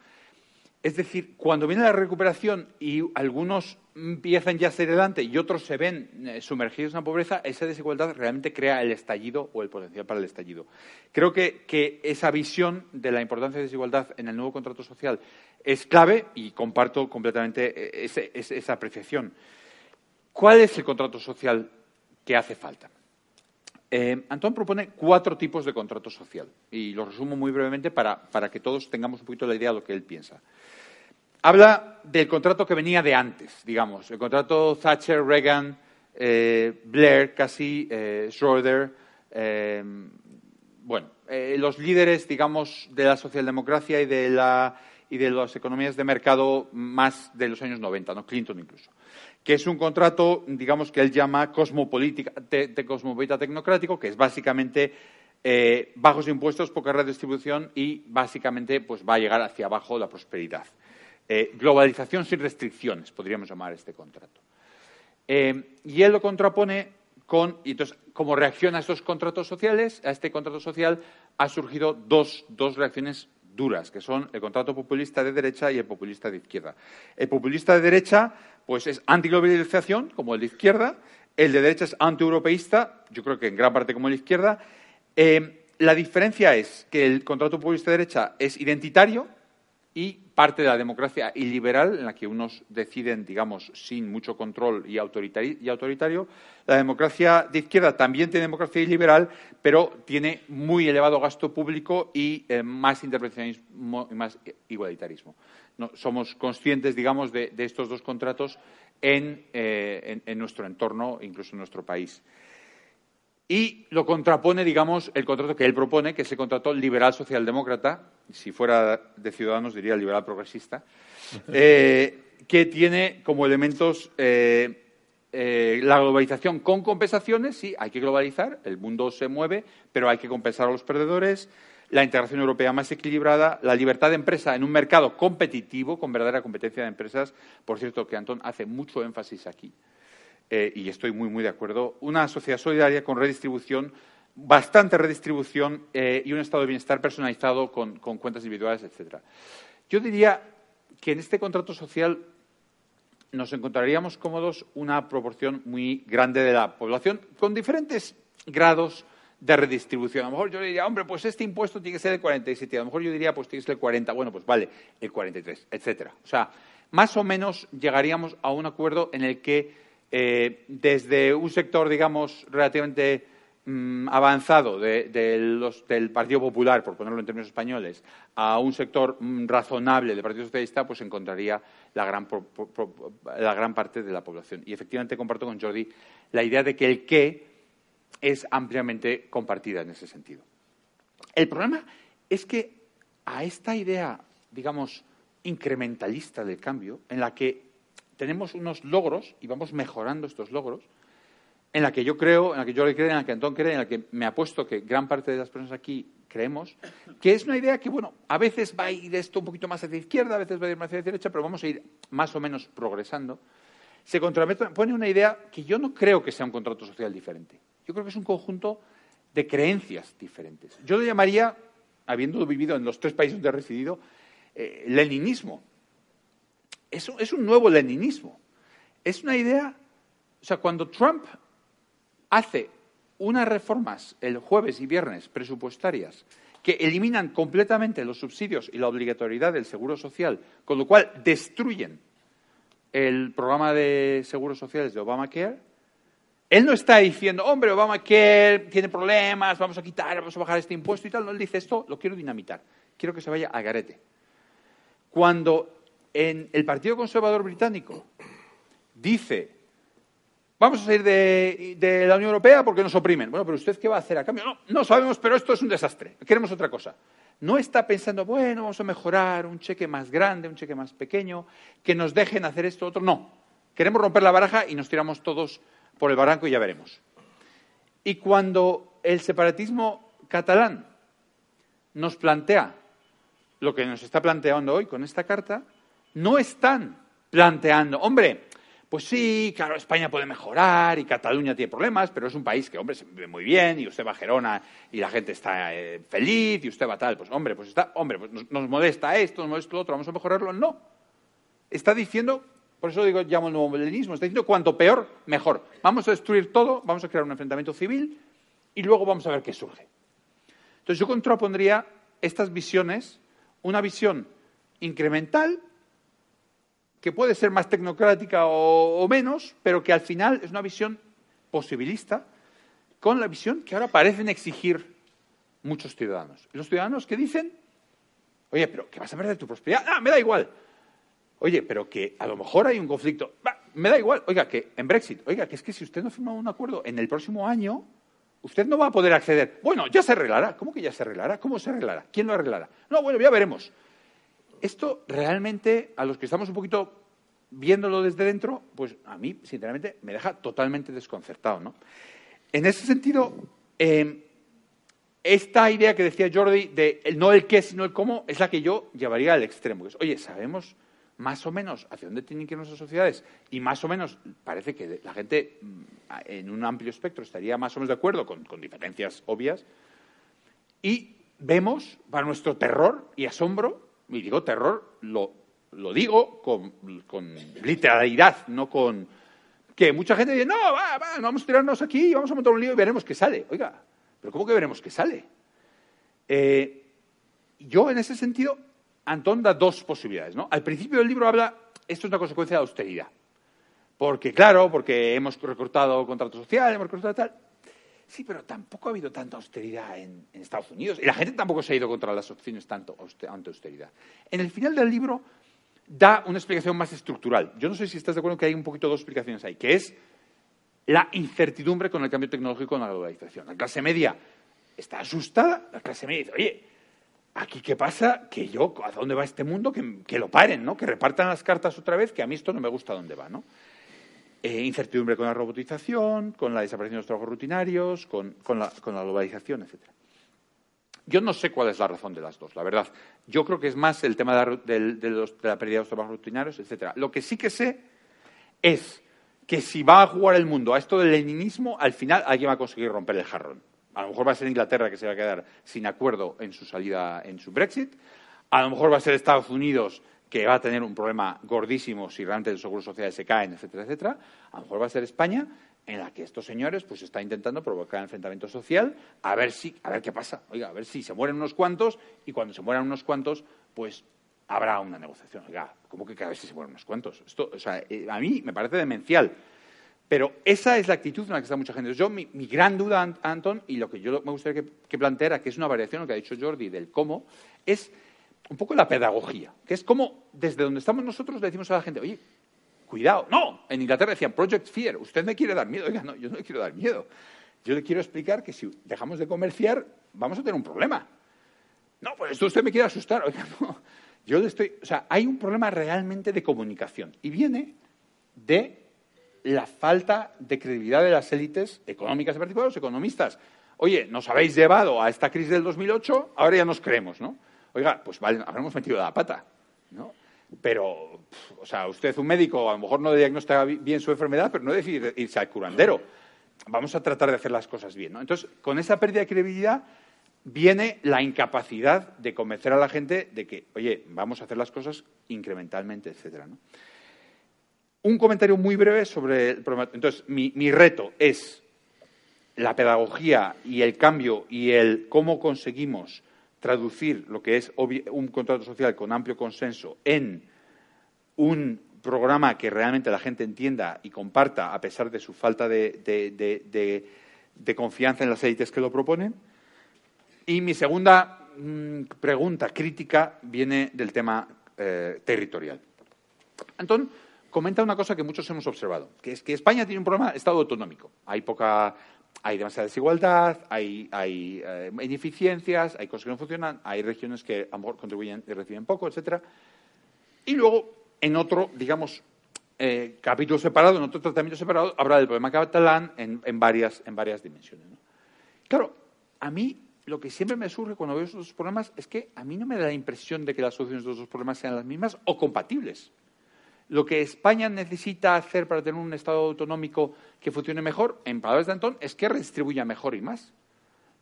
Es decir, cuando viene la recuperación y algunos empiezan ya a ser adelante y otros se ven eh, sumergidos en la pobreza, esa desigualdad realmente crea el estallido o el potencial para el estallido. Creo que, esa visión de la importancia de desigualdad en el nuevo contrato social es clave y comparto completamente eh, esa apreciación. ¿Cuál es el contrato social que hace falta? Eh, Antón propone cuatro tipos de contrato social y lo resumo muy brevemente para, que todos tengamos un poquito la idea de lo que él piensa. Habla del contrato que venía de antes, digamos, el contrato Thatcher, Reagan, eh, Blair, casi, eh, Schroeder, bueno, los líderes, digamos, de la socialdemocracia y de, la, y de las economías de mercado más de los años 90, ¿no? Clinton incluso que es un contrato, digamos, que él llama cosmopolítica, cosmopolita tecnocrático, que es básicamente eh, bajos impuestos, poca redistribución y básicamente pues, va a llegar hacia abajo la prosperidad. Eh, globalización sin restricciones, podríamos llamar este contrato. Eh, y él lo contrapone con, y entonces, como reacción a estos contratos sociales, a este contrato social, ha surgido dos, dos reacciones duras, que son el contrato populista de derecha y el populista de izquierda. El populista de derecha, pues es antiglobalización, como el de izquierda, el de derecha es antieuropeísta, yo creo que en gran parte como el de izquierda. Eh, la diferencia es que el contrato populista de derecha es identitario y parte de la democracia iliberal, en la que unos deciden, digamos, sin mucho control y autoritario. La democracia de izquierda también tiene democracia iliberal, pero tiene muy elevado gasto público y eh, más intervencionismo y más igualitarismo. Somos conscientes, digamos, de, estos dos contratos eh, en, nuestro entorno, incluso en nuestro país. Y lo contrapone, digamos, el contrato que él propone, que es el contrato liberal socialdemócrata, si fuera de Ciudadanos diría liberal progresista, eh, que tiene como elementos eh, eh, la globalización con compensaciones, sí, hay que globalizar, el mundo se mueve, pero hay que compensar a los perdedores, la integración europea más equilibrada, la libertad de empresa en un mercado competitivo, con verdadera competencia de empresas, por cierto, que Antón hace mucho énfasis aquí. Eh, y estoy muy, muy de acuerdo, una sociedad solidaria con redistribución, bastante redistribución eh, y un estado de bienestar personalizado con, cuentas individuales, etcétera. Yo diría que en este contrato social nos encontraríamos cómodos una proporción muy grande de la población con diferentes grados de redistribución. A lo mejor yo diría, hombre, pues este impuesto tiene que ser el 47, a lo mejor yo diría, pues tiene que ser el 40, bueno, pues vale, el 43, etcétera. O sea, más o menos llegaríamos a un acuerdo en el que eh, desde un sector, digamos, relativamente mm, avanzado del Partido Popular, por ponerlo en términos españoles, a un sector mm, razonable del Partido Socialista, pues encontraría la gran, la gran parte de la población. Y efectivamente comparto con Jordi la idea de que el qué es ampliamente compartida en ese sentido. El problema es que a esta idea, digamos, incrementalista del cambio, en la que tenemos unos logros y vamos mejorando estos logros, en la que yo creo, en la que yo creo, en la que Antón cree, en la que me apuesto que gran parte de las personas aquí creemos, que es una idea que, bueno, a veces va a ir esto un poquito más hacia la izquierda, a veces va a ir más hacia la derecha, pero vamos a ir más o menos progresando, se pone una idea que yo no creo que sea un contrato social diferente. Yo creo que es un conjunto de creencias diferentes. Yo lo llamaría, habiendo vivido en los tres países donde he residido, eh, leninismo es, un nuevo leninismo. Es una idea, o sea, cuando Trump hace unas reformas el jueves y viernes presupuestarias que eliminan completamente los subsidios y la obligatoriedad del seguro social, con lo cual destruyen el programa de seguros sociales de Obamacare, él no está diciendo, hombre, Obamacare tiene problemas, vamos a quitar, vamos a bajar este impuesto y tal. No, él dice, esto lo quiero dinamitar, quiero que se vaya a garete. Cuando en el Partido Conservador Británico dice, vamos a salir de, la Unión Europea porque nos oprimen. Bueno, pero ¿usted qué va a hacer a cambio? No, no sabemos, pero esto es un desastre. Queremos otra cosa. No está pensando, bueno, vamos a mejorar un cheque más grande, un cheque más pequeño, que nos dejen hacer esto, otro. No. Queremos romper la baraja y nos tiramos todos por el barranco y ya veremos. Y cuando el separatismo catalán nos plantea lo que nos está planteando hoy con esta carta, no están planteando, hombre, pues sí, claro, España puede mejorar y Cataluña tiene problemas, pero es un país que, hombre, se vive muy bien y usted va a Gerona y la gente está eh, feliz y usted va tal, pues hombre, pues está, hombre, pues nos, molesta esto, nos molesta lo otro, vamos a mejorarlo. No. Está diciendo, por eso digo, llamo el nuevo modernismo, está diciendo cuanto peor, mejor. Vamos a destruir todo, vamos a crear un enfrentamiento civil y luego vamos a ver qué surge. Entonces yo contrapondría estas visiones, una visión incremental que puede ser más tecnocrática o, menos, pero que al final es una visión posibilista, con la visión que ahora parecen exigir muchos ciudadanos. Los ciudadanos que dicen, oye, pero ¿qué vas a perder tu prosperidad? Ah, me da igual. Oye, pero que a lo mejor hay un conflicto. me da igual. Oiga, que en Brexit, oiga, que es que si usted no firma un acuerdo en el próximo año, usted no va a poder acceder. Bueno, ya se arreglará. ¿Cómo que ya se arreglará? ¿Cómo se arreglará? ¿Quién lo arreglará? No, bueno, ya veremos. Esto realmente, a los que estamos un poquito viéndolo desde dentro, pues a mí, sinceramente, me deja totalmente desconcertado. ¿no? En ese sentido, em, esta idea que decía Jordi de no el qué, sino el cómo, es la que yo llevaría al extremo. oye, sabemos más o menos hacia dónde tienen que ir nuestras sociedades y más o menos parece que la gente mm, en un amplio espectro estaría más o menos de acuerdo con, diferencias obvias y vemos para nuestro terror y asombro, y digo terror, lo, digo con, literalidad, no con que mucha gente dice, no, va, va, vamos a tirarnos aquí, vamos a montar un lío y veremos qué sale. Oiga, pero ¿cómo que veremos qué sale? Eh, yo, en ese sentido, Antón da dos posibilidades. ¿no? Al principio del libro habla, esto es una consecuencia de austeridad. Porque, claro, porque hemos recortado contrato social, hemos recortado tal. Sí, pero tampoco ha habido tanta austeridad en, Estados Unidos. Y la gente tampoco se ha ido contra las opciones tanto ante austeridad. En el final del libro da una explicación más estructural. Yo no sé si estás de acuerdo que hay un poquito dos explicaciones ahí, que es la incertidumbre con el cambio tecnológico en la globalización. La clase media está asustada, la clase media dice, oye, aquí qué pasa, que yo, ¿a dónde va este mundo? Que, lo paren, ¿no? Que repartan las cartas otra vez, que a mí esto no me gusta dónde va, ¿no? Eh, incertidumbre con la robotización, con la desaparición de los trabajos rutinarios, con, la, globalización, etc. Yo no sé cuál es la razón de las dos, la verdad. Yo creo que es más el tema de la, pérdida de los trabajos rutinarios, etc. Lo que sí que sé es que si va a jugar el mundo a esto del leninismo, al final alguien va a conseguir romper el jarrón. A lo mejor va a ser Inglaterra que se va a quedar sin acuerdo en su salida, en su Brexit. A lo mejor va a ser Estados Unidos que va a tener un problema gordísimo si realmente los seguros sociales se caen, etcétera, etcétera. A lo mejor va a ser España en la que estos señores pues están intentando provocar enfrentamiento social. A ver si a ver qué pasa. Oiga a ver si se mueren unos cuantos y cuando se mueran unos cuantos pues habrá una negociación. Oiga cómo que cada vez se mueren unos cuantos esto o sea eh, a mí me parece demencial pero esa es la actitud en la que está mucha gente. Yo, mi, gran duda, Anton, y lo que yo me gustaría que, que planteara, que es una variación lo que ha dicho Jordi del cómo, es un poco la pedagogía, que es como desde donde estamos nosotros le decimos a la gente, oye, cuidado, no, en Inglaterra decían Project Fear, usted me quiere dar miedo, oiga, no, yo no le quiero dar miedo. Yo le quiero explicar que si dejamos de comerciar, vamos a tener un problema. No, pues esto usted me quiere asustar, oiga, no. Yo le estoy, o sea, hay un problema realmente de comunicación y viene de la falta de credibilidad de las élites económicas, en particular los economistas. Oye, nos habéis llevado a esta crisis del 2008, ahora ya nos creemos, ¿no? Oiga, pues vale, habremos metido la pata, ¿no? Pero, o sea, usted, un médico, a lo mejor no diagnostica bien su enfermedad, pero no decide irse al curandero. Vamos a tratar de hacer las cosas bien, ¿no? Entonces, con esa pérdida de credibilidad viene la incapacidad de convencer a la gente de que, oye, vamos a hacer las cosas incrementalmente, etcétera, ¿no? Un comentario muy breve sobre el problema. Entonces, mi, reto es la pedagogía y el cambio y el cómo conseguimos traducir lo que es un contrato social con amplio consenso en un programa que realmente la gente entienda y comparta a pesar de su falta de, confianza en las élites que lo proponen. Y mi segunda mm, pregunta crítica viene del tema eh, territorial. Entonces, comenta una cosa que muchos hemos observado, que es que España tiene un problema de Estado autonómico. Hay poca, hay demasiada desigualdad, hay, eh, ineficiencias, hay cosas que no funcionan, hay regiones que a lo mejor contribuyen y reciben poco, etcétera. Y luego, en otro, digamos, eh, capítulo separado, en otro tratamiento separado, habrá del problema catalán en, varias, en varias dimensiones. Claro, a mí lo que siempre me surge cuando veo esos problemas es que a mí no me da la impresión de que las soluciones de esos problemas sean las mismas o compatibles. Lo que España necesita hacer para tener un Estado autonómico que funcione mejor, en palabras de Antón, es que redistribuya mejor y más.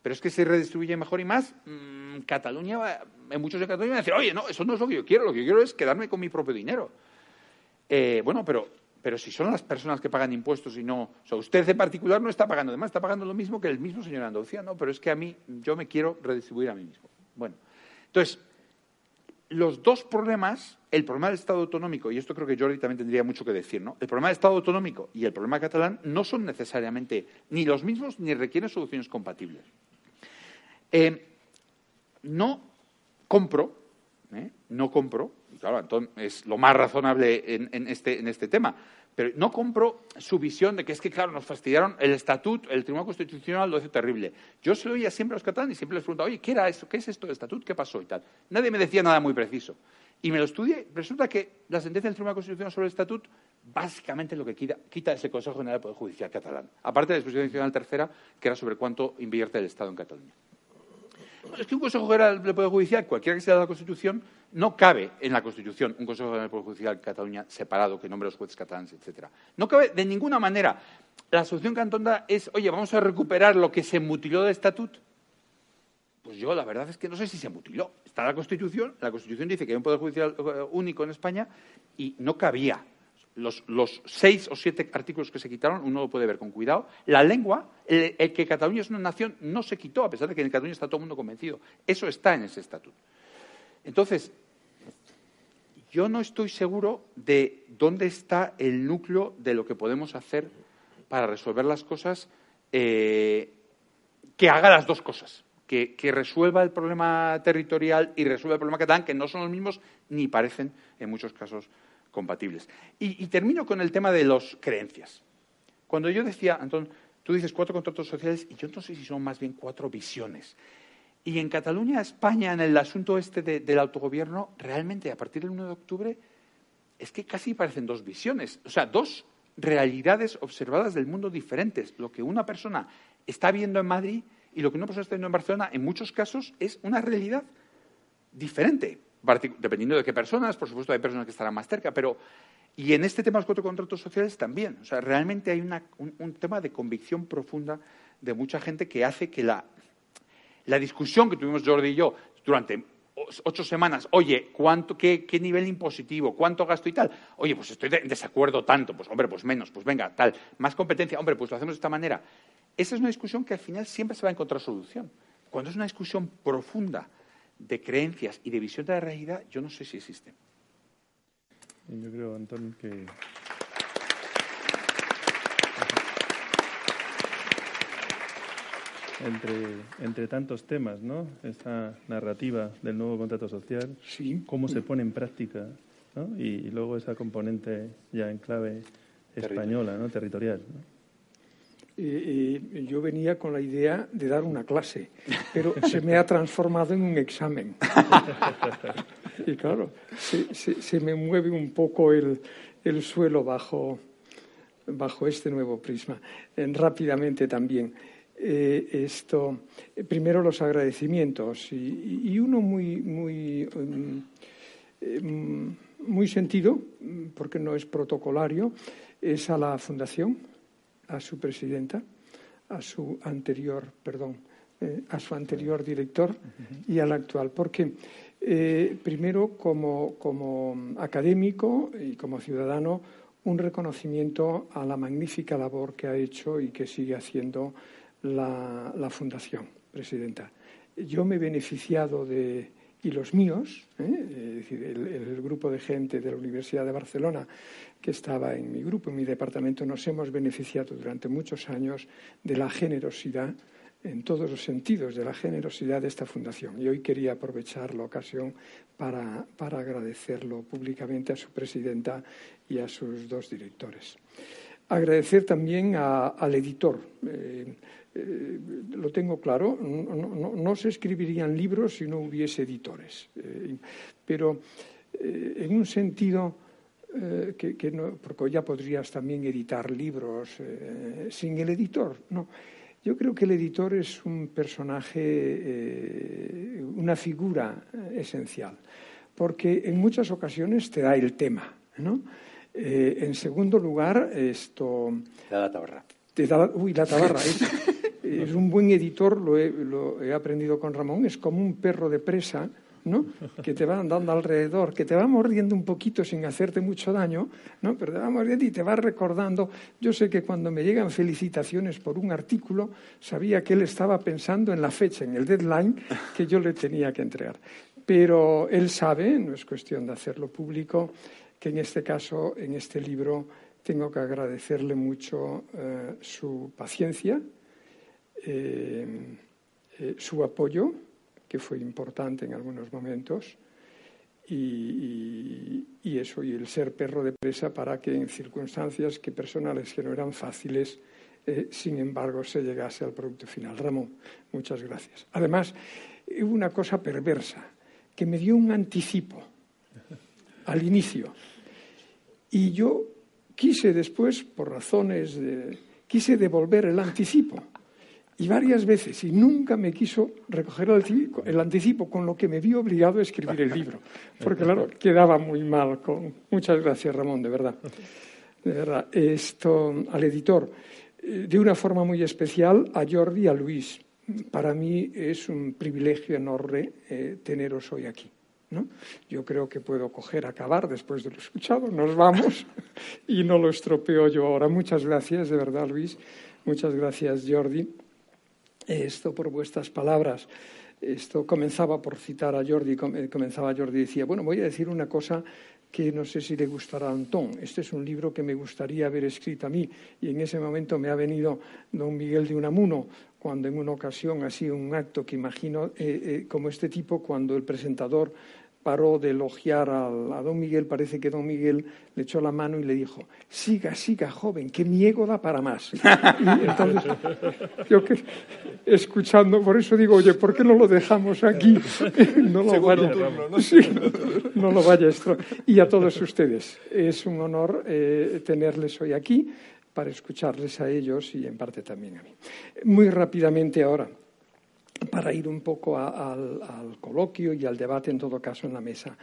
Pero es que si redistribuye mejor y más, mm, Cataluña, en muchos de Cataluña van a decir, oye, no, eso no es lo que yo quiero, lo que yo quiero es quedarme con mi propio dinero. Eh, bueno, pero, pero si son las personas que pagan impuestos y no, o sea, usted en particular no está pagando, además está pagando lo mismo que el mismo señor Andalucía, no, pero es que a mí, yo me quiero redistribuir a mí mismo. Bueno, entonces, los dos problemas, el problema del Estado autonómico, y esto creo que Jordi también tendría mucho que decir, ¿no? El problema del Estado autonómico y el problema catalán no son necesariamente ni los mismos ni requieren soluciones compatibles. Eh, no compro, ¿eh? no compro, y claro, entonces es lo más razonable en, este, en este tema, pero no compro su visión de que es que, claro, nos fastidiaron el estatuto, el Tribunal Constitucional lo hizo terrible. Yo se lo oía siempre a los catalanes y siempre les preguntaba, oye, ¿qué era eso? ¿Qué es esto del estatuto? ¿Qué pasó? Y tal. Nadie me decía nada muy preciso. Y me lo estudié. Resulta que la sentencia del Tribunal Constitucional sobre el estatuto básicamente lo que quita, quita es el Consejo General del Poder Judicial catalán. Aparte de la disposición adicional tercera, que era sobre cuánto invierte el Estado en Cataluña. Es que un Consejo General del Poder Judicial, cualquiera que sea la Constitución, no cabe en la Constitución un Consejo General del Poder Judicial Cataluña separado que nombre los jueces catalanes, etcétera. No cabe de ninguna manera. La solución cantonda es, oye, vamos a recuperar lo que se mutiló del estatuto. Pues yo la verdad es que no sé si se mutiló. Está la Constitución, la Constitución dice que hay un Poder Judicial eh, único en España y no cabía los, seis o siete artículos que se quitaron, uno lo puede ver con cuidado. La lengua, el, que Cataluña es una nación, no se quitó, a pesar de que en Cataluña está todo el mundo convencido. Eso está en ese estatuto. Entonces, yo no estoy seguro de dónde está el núcleo de lo que podemos hacer para resolver las cosas eh, que haga las dos cosas. Que, que, resuelva el problema territorial y resuelva el problema catalán, que no son los mismos ni parecen, en muchos casos, compatibles. Y, termino con el tema de las creencias. Cuando yo decía, Antón, tú dices cuatro contratos sociales y yo no sé si son más bien cuatro visiones. Y en Cataluña, España, en el asunto este del autogobierno, realmente a partir del 1 de octubre es que casi parecen dos visiones, o sea, dos realidades observadas del mundo diferentes. Lo que una persona está viendo en Madrid y lo que una persona está viendo en Barcelona, en muchos casos, es una realidad diferente dependiendo de qué personas, por supuesto hay personas que estarán más cerca, pero y en este tema de los cuatro contratos sociales también. O sea, realmente hay un, tema de convicción profunda de mucha gente que hace que la, la discusión que tuvimos Jordi y yo durante ocho semanas, oye, ¿cuánto, qué, qué, nivel impositivo? ¿Cuánto gasto y tal? Oye, pues estoy en desacuerdo tanto, pues hombre, pues menos, pues venga, tal, más competencia, hombre, pues lo hacemos de esta manera. Esa es una discusión que al final siempre se va a encontrar solución. Cuando es una discusión profunda, de creencias y de visión de la realidad, yo no sé si existen. Yo creo, Antón, que entre, entre tantos temas, ¿no? Esta narrativa del nuevo contrato social, sí. cómo se pone en práctica, ¿no? y, luego esa componente ya en clave española, ¿no? territorial. ¿no? Yo venía con la idea de dar una clase, pero se me ha transformado en un examen. y claro, se, me mueve un poco el, suelo bajo, bajo este nuevo prisma. rápidamente también. Eh, esto, primero los agradecimientos y, uno muy, muy, mm, em, muy sentido, porque no es protocolario, es a la Fundación a su presidenta, a su anterior, perdón, eh, a su anterior director y al actual. Porque eh, primero, como, como académico y como ciudadano, un reconocimiento a la magnífica labor que ha hecho y que sigue haciendo la, la Fundación, Presidenta. Yo me he beneficiado de, y los míos, ¿eh? es decir, el, grupo de gente de la Universidad de Barcelona que estaba en mi grupo, en mi departamento, nos hemos beneficiado durante muchos años de la generosidad, en todos los sentidos, de la generosidad de esta fundación. Y hoy quería aprovechar la ocasión para, agradecerlo públicamente a su presidenta y a sus dos directores. Agradecer también al editor. Eh, eh, lo tengo claro, no, se escribirían libros si no hubiese editores. Eh, pero en un sentido que, no, porque ya podrías también editar libros sin el editor, no. Yo creo que el editor es un personaje, una figura esencial, porque en muchas ocasiones te da el tema, ¿no? En segundo lugar, esto. Te da la tabarra. Te da, uy, la tabarra. es un buen editor, lo he, aprendido con Ramón, es como un perro de presa, ¿no? que te va andando alrededor, que te va mordiendo un poquito sin hacerte mucho daño, ¿no? pero te va mordiendo y te va recordando. Yo sé que cuando me llegan felicitaciones por un artículo, sabía que él estaba pensando en la fecha, en el deadline que yo le tenía que entregar. Pero él sabe, no es cuestión de hacerlo público, que en este caso, en este libro, tengo que agradecerle mucho eh, su paciencia, eh, eh, su apoyo, que fue importante en algunos momentos, y, eso, y el ser perro de presa para que en circunstancias que personales que no eran fáciles, sin embargo, se llegase al producto final. Ramón, muchas gracias. Además, hubo una cosa perversa, que me dio un anticipo al inicio. Y yo quise después, por razones de... quise devolver el anticipo. Y varias veces, y nunca me quiso recoger el anticipo, con lo que me vi obligado a escribir el libro. Porque, claro, quedaba muy mal. Con... Muchas gracias, Ramón, de verdad. De verdad. Esto, al editor, eh, de una forma muy especial, a Jordi y a Luis. Para mí es un privilegio enorme eh, teneros hoy aquí. Yo creo que puedo coger, acabar después de lo escuchado, nos vamos y no lo estropeo yo ahora. Muchas gracias, de verdad, Luis. Muchas gracias, Jordi. Esto por vuestras palabras. Esto comenzaba por citar a Jordi, eh, comenzaba Jordi decía, bueno, voy a decir una cosa que no sé si le gustará a Antón. Este es un libro que me gustaría haber escrito a mí y en ese momento me ha venido don Miguel de Unamuno cuando en una ocasión, así un acto que imagino eh, eh, como este tipo, cuando el presentador paró de elogiar a, don Miguel, parece que don Miguel le echó la mano y le dijo, siga, siga, joven, que mi ego da para más. Y entonces, yo que, escuchando, por eso digo, oye, ¿por qué no lo dejamos aquí? No lo vaya, ¿no? lo vaya esto. Y a todos ustedes, es un honor eh, tenerles hoy aquí para escucharles a ellos y en parte también a mí. Muy rápidamente ahora para ir un poco al, coloquio y al debate, en todo caso, en la mesa.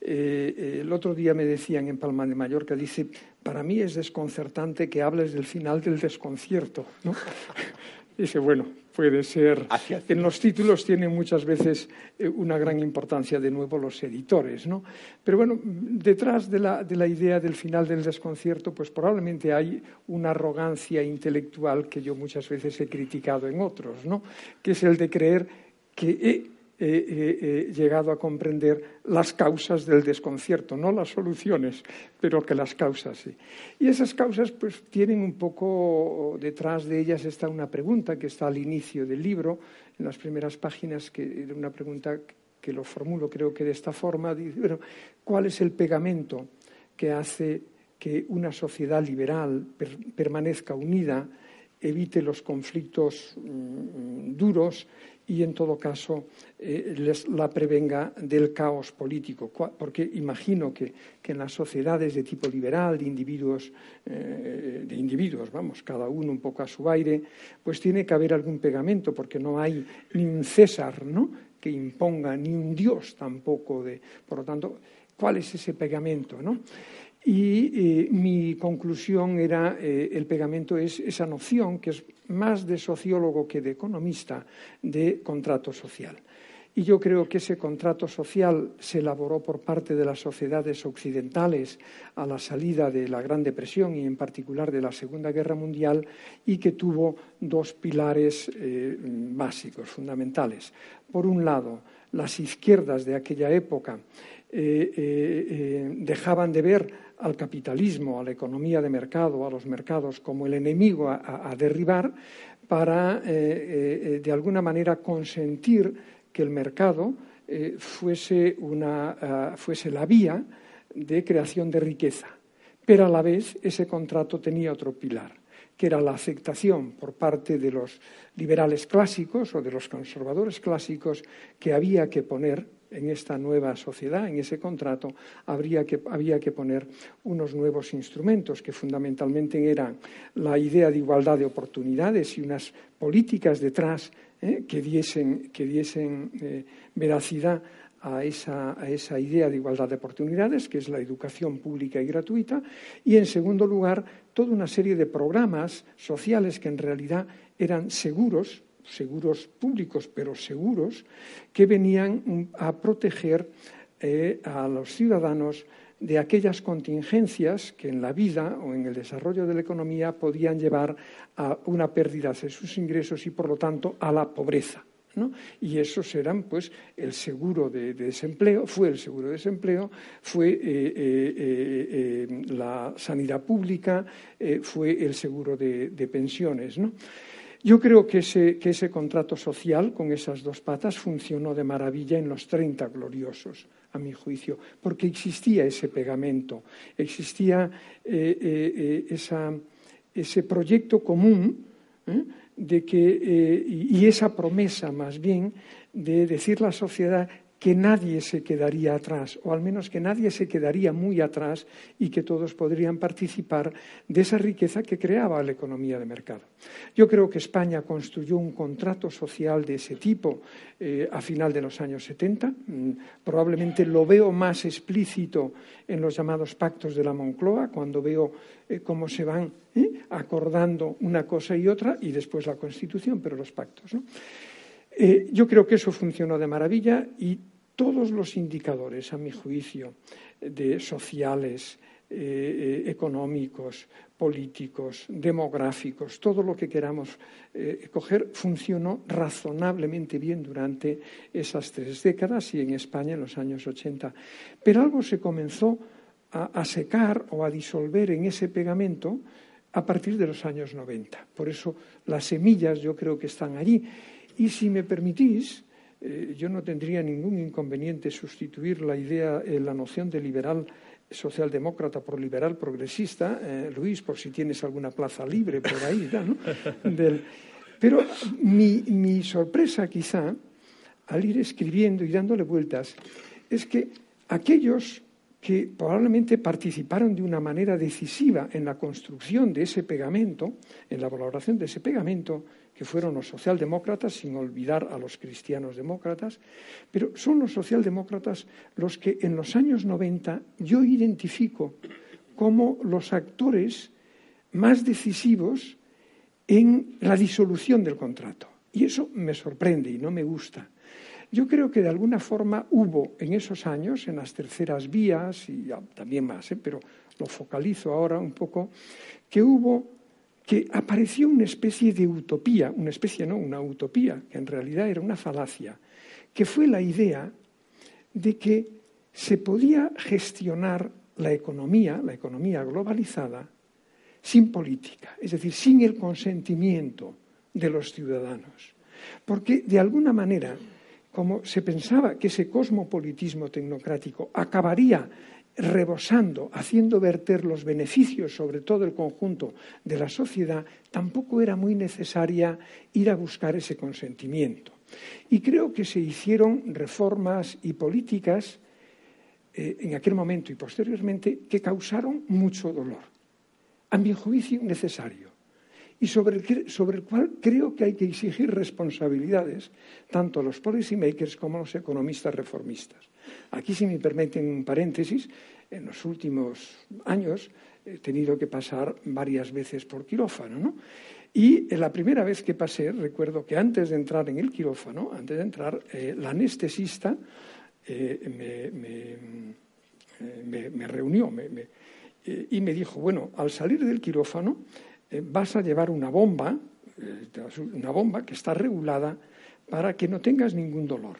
Eh, eh, el otro día me decían en Palma de Mallorca, dice, para mí es desconcertante que hables del final del desconcierto. ¿no? Dice, bueno, puede ser. En los títulos tiene muchas veces eh, una gran importancia, de nuevo, los editores, ¿no? Pero bueno, detrás de la, de la idea del final del desconcierto, pues probablemente hay una arrogancia intelectual que yo muchas veces he criticado en otros, ¿no? Que es el de creer que he llegado a comprender las causas del desconcierto, no las soluciones, pero que las causas sí. Y esas causas pues tienen un poco, detrás de ellas está una pregunta que está al inicio del libro, en las primeras páginas, que era una pregunta que lo formulo creo que de esta forma, dice, ¿cuál es el pegamento que hace que una sociedad liberal permanezca unida, evite los conflictos mm, duros y, en todo caso, eh, les la prevenga del caos político. Porque imagino que, en las sociedades de tipo liberal, de individuos, eh, de individuos, vamos, cada uno un poco a su aire, pues tiene que haber algún pegamento, porque no hay ni un César, ¿no?, que imponga, ni un Dios tampoco. De, por lo tanto, ¿cuál es ese pegamento, no? Y eh, mi conclusión era, eh, el pegamento es esa noción, que es más de sociólogo que de economista, de contrato social. Y yo creo que ese contrato social se elaboró por parte de las sociedades occidentales a la salida de la Gran Depresión y en particular de la Segunda Guerra Mundial y que tuvo dos pilares eh, básicos, fundamentales. Por un lado, las izquierdas de aquella época dejaban de ver al capitalismo, a la economía de mercado, a los mercados como el enemigo a, derribar para, eh, eh, de alguna manera, consentir que el mercado eh, fuese, una, fuese la vía de creación de riqueza. Pero a la vez ese contrato tenía otro pilar, que era la aceptación por parte de los liberales clásicos o de los conservadores clásicos que había que poner en esta nueva sociedad, en ese contrato, habría que, había que poner unos nuevos instrumentos que fundamentalmente eran la idea de igualdad de oportunidades y unas políticas detrás eh, que diesen, que diesen eh, veracidad a esa, a esa, idea de igualdad de oportunidades, que es la educación pública y gratuita, y en segundo lugar, toda una serie de programas sociales que en realidad eran seguros seguros públicos, pero seguros, que venían a proteger eh, a los ciudadanos de aquellas contingencias que en la vida o en el desarrollo de la economía podían llevar a una pérdida de sus ingresos y, por lo tanto, a la pobreza. Y esos eran, pues, el seguro de, desempleo, fue el seguro de desempleo, fue eh, eh, la sanidad pública, fue el seguro de, de pensiones, ¿no? Yo creo que ese, contrato social con esas dos patas funcionó de maravilla en los 30 gloriosos, a mi juicio, porque existía ese pegamento, existía eh, eh, eh, ese proyecto común de que, y esa promesa más bien de decir la sociedad que nadie se quedaría atrás, o al menos que nadie se quedaría muy atrás y que todos podrían participar de esa riqueza que creaba la economía de mercado. Yo creo que España construyó un contrato social de ese tipo eh, a final de los años 70. Mm, probablemente lo veo más explícito en los llamados pactos de la Moncloa, cuando veo eh, cómo se van eh, acordando una cosa y otra, y después la Constitución, pero los pactos. yo creo que eso funcionó de maravilla y todos los indicadores, a mi juicio, de sociales, eh, eh, económicos, políticos, demográficos, todo lo que queramos eh, coger, funcionó razonablemente bien durante esas tres décadas y en España en los años 80. Pero algo se comenzó a, secar o a disolver en ese pegamento a partir de los años 90. Por eso las semillas yo creo que están allí. Y si me permitís, eh, yo no tendría ningún inconveniente sustituir la idea, eh, la noción de liberal socialdemócrata por liberal progresista, eh, Luis, por si tienes alguna plaza libre por ahí. ¿no? pero mi, sorpresa quizá, al ir escribiendo y dándole vueltas, es que aquellos que probablemente participaron de una manera decisiva en la construcción de ese pegamento, en la valoración de ese pegamento, que fueron los socialdemócratas, sin olvidar a los cristianos demócratas, pero son los socialdemócratas los que en los años 90 yo identifico como los actores más decisivos en la disolución del contrato. Y eso me sorprende y no me gusta. Yo creo que de alguna forma hubo en esos años, en las terceras vías y también más, ¿eh? pero lo focalizo ahora un poco, que hubo que apareció una especie de utopía, una especie no, una utopía, que en realidad era una falacia, que fue la idea de que se podía gestionar la economía, la economía globalizada, sin política, es decir, sin el consentimiento de los ciudadanos. Porque, de alguna manera, como se pensaba que ese cosmopolitismo tecnocrático acabaría rebosando, haciendo verter los beneficios sobre todo el conjunto de la sociedad, tampoco era muy necesaria ir a buscar ese consentimiento. Y creo que se hicieron reformas y políticas eh, en aquel momento y posteriormente que causaron mucho dolor, a mi juicio necesario, y sobre el, sobre el cual creo que hay que exigir responsabilidades tanto a los policymakers como a los economistas reformistas. Aquí, si me permiten un paréntesis, en los últimos años he tenido que pasar varias veces por quirófano, ¿no? Y la primera vez que pasé, recuerdo que antes de entrar en el quirófano, antes de entrar, eh, la anestesista eh, me, me, reunió eh, y me dijo, bueno, al salir del quirófano vas a llevar una bomba, una bomba que está regulada para que no tengas ningún dolor.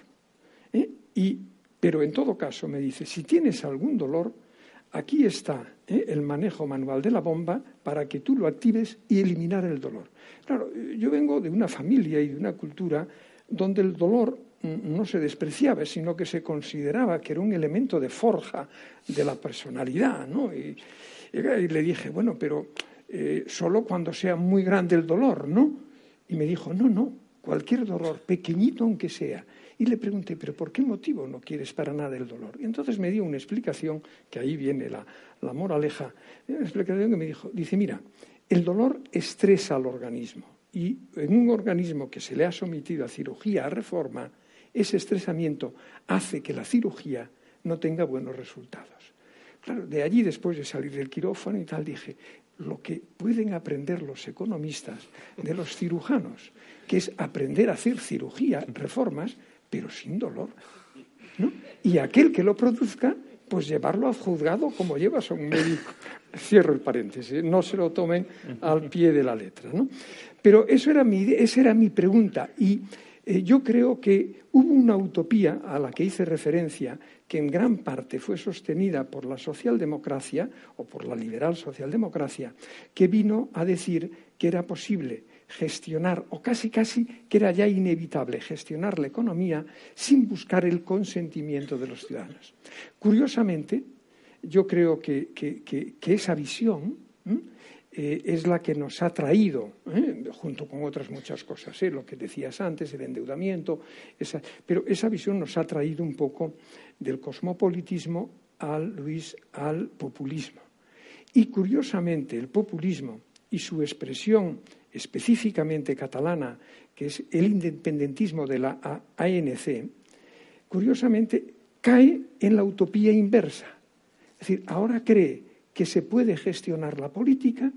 Y pero en todo caso, me dice, si tienes algún dolor, aquí está ¿eh? el manejo manual de la bomba para que tú lo actives y eliminar el dolor. Claro, yo vengo de una familia y de una cultura donde el dolor no se despreciaba, sino que se consideraba que era un elemento de forja de la personalidad. ¿no? Y, le dije, bueno, pero eh, solo cuando sea muy grande el dolor, ¿no? Y me dijo, no, no, cualquier dolor, pequeñito aunque sea, y le pregunté, ¿pero por qué motivo no quieres para nada el dolor? Y entonces me dio una explicación, que ahí viene la, moraleja, una explicación que me dijo, dice, mira, el dolor estresa al organismo y en un organismo que se le ha sometido a cirugía, a reforma, ese estresamiento hace que la cirugía no tenga buenos resultados. Claro, de allí, después de salir del quirófano y tal, dije, lo que pueden aprender los economistas de los cirujanos, que es aprender a hacer cirugía, reformas, pero sin dolor. ¿no? Y aquel que lo produzca, pues llevarlo al juzgado como llevas a un médico. Cierro el paréntesis, no se lo tomen al pie de la letra. ¿no? Pero eso era mi, esa era mi pregunta y eh, yo creo que hubo una utopía a la que hice referencia que en gran parte fue sostenida por la socialdemocracia o por la liberal socialdemocracia, que vino a decir que era posible gestionar, o casi casi que era ya inevitable gestionar la economía sin buscar el consentimiento de los ciudadanos. Curiosamente, yo creo que, esa visión eh, es la que nos ha traído, ¿eh? junto con otras muchas cosas, ¿eh? lo que decías antes, el endeudamiento, pero esa visión nos ha traído un poco del cosmopolitismo al, Luis, al populismo. Y curiosamente, el populismo y su expresión específicamente catalana, que es el independentismo de la ANC, curiosamente cae en la utopía inversa. Es decir, ahora cree que se puede gestionar la política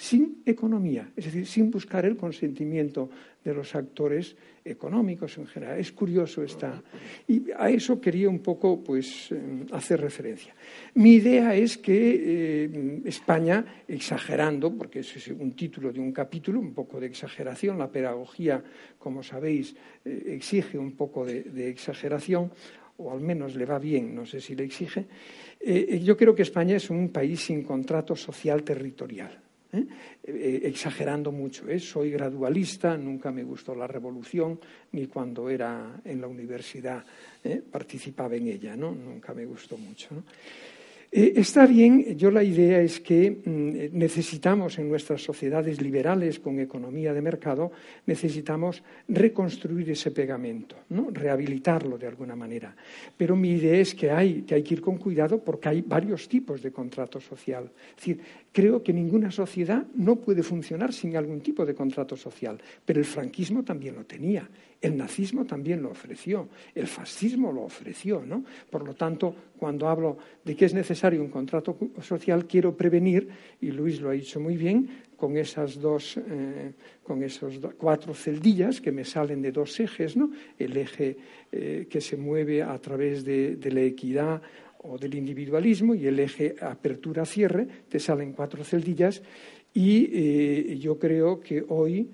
sin economía, es decir, sin buscar el consentimiento de los actores económicos en general. Es curioso esta. Y a eso quería un poco pues, eh, hacer referencia. Mi idea es que eh, España, exagerando, porque es un título de un capítulo, un poco de exageración, la pedagogía, como sabéis, eh, exige un poco de exageración, o al menos le va bien, no sé si le exige, yo creo que España es un país sin contrato social territorial. ¿Eh? Eh, exagerando mucho. ¿eh? Soy gradualista, nunca me gustó la revolución, ni cuando era en la universidad participaba en ella, ¿no? nunca me gustó mucho. Eh, está bien, yo la idea es que mm, necesitamos en nuestras sociedades liberales con economía de mercado, necesitamos reconstruir ese pegamento, ¿no? rehabilitarlo de alguna manera. Pero mi idea es que hay, que hay que ir con cuidado porque hay varios tipos de contrato social. Es decir, creo que ninguna sociedad no puede funcionar sin algún tipo de contrato social, pero el franquismo también lo tenía el nazismo también lo ofreció, el fascismo lo ofreció, ¿no? Por lo tanto, cuando hablo de que es necesario un contrato social, quiero prevenir, y Luis lo ha dicho muy bien, con esas dos, eh, con esos cuatro celdillas que me salen de dos ejes, ¿no? El eje eh, que se mueve a través de, la equidad o del individualismo y el eje apertura-cierre, te salen cuatro celdillas y eh, yo creo que hoy